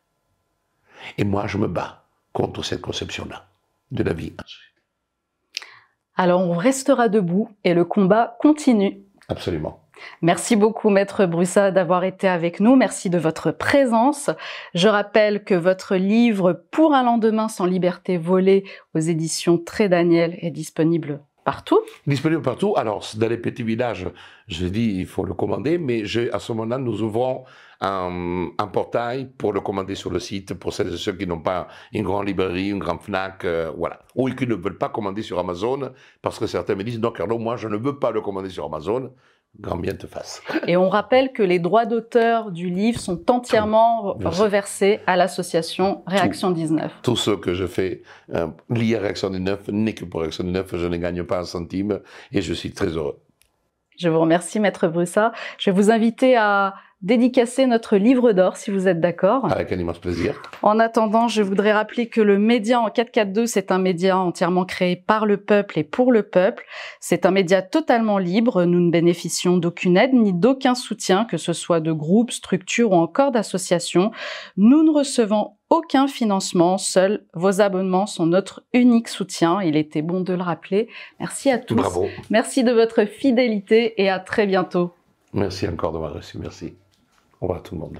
Et moi, je me bats contre cette conception-là de la vie. Alors, on restera debout et le combat continue. Absolument. Merci beaucoup, Maître Brussa, d'avoir été avec nous. Merci de votre présence. Je rappelle que votre livre Pour un lendemain sans liberté volée aux éditions Très Daniel est disponible partout. Disponible partout. Alors, dans les petits villages, je dis, il faut le commander, mais à ce moment-là, nous ouvrons un, portail pour le commander sur le site pour celles et ceux qui n'ont pas une grande librairie, une grande FNAC, euh, voilà. Ou qui ne veulent pas commander sur Amazon, parce que certains me disent, non, Carlo, moi, je ne veux pas le commander sur Amazon grand bien te fasse. Et on rappelle que les droits d'auteur du livre sont entièrement reversés à l'association Réaction 19. Tout ce que je fais euh, lié à Réaction 19 n'est que pour Réaction 19, je ne gagne pas un centime et je suis très heureux. Je vous remercie, Maître Brussa. Je vais vous inviter à dédicacer notre livre d'or, si vous êtes d'accord. Avec un immense plaisir. En attendant, je voudrais rappeler que le média en 442, c'est un média entièrement créé par le peuple et pour le peuple. C'est un média totalement libre. Nous ne bénéficions d'aucune aide ni d'aucun soutien, que ce soit de groupes, structures ou encore d'associations. Nous ne recevons aucun financement. Seuls vos abonnements sont notre unique soutien. Il était bon de le rappeler. Merci à tous. Bravo. Merci de votre fidélité et à très bientôt. Merci encore de m'avoir reçu. Merci. Au revoir tout le monde.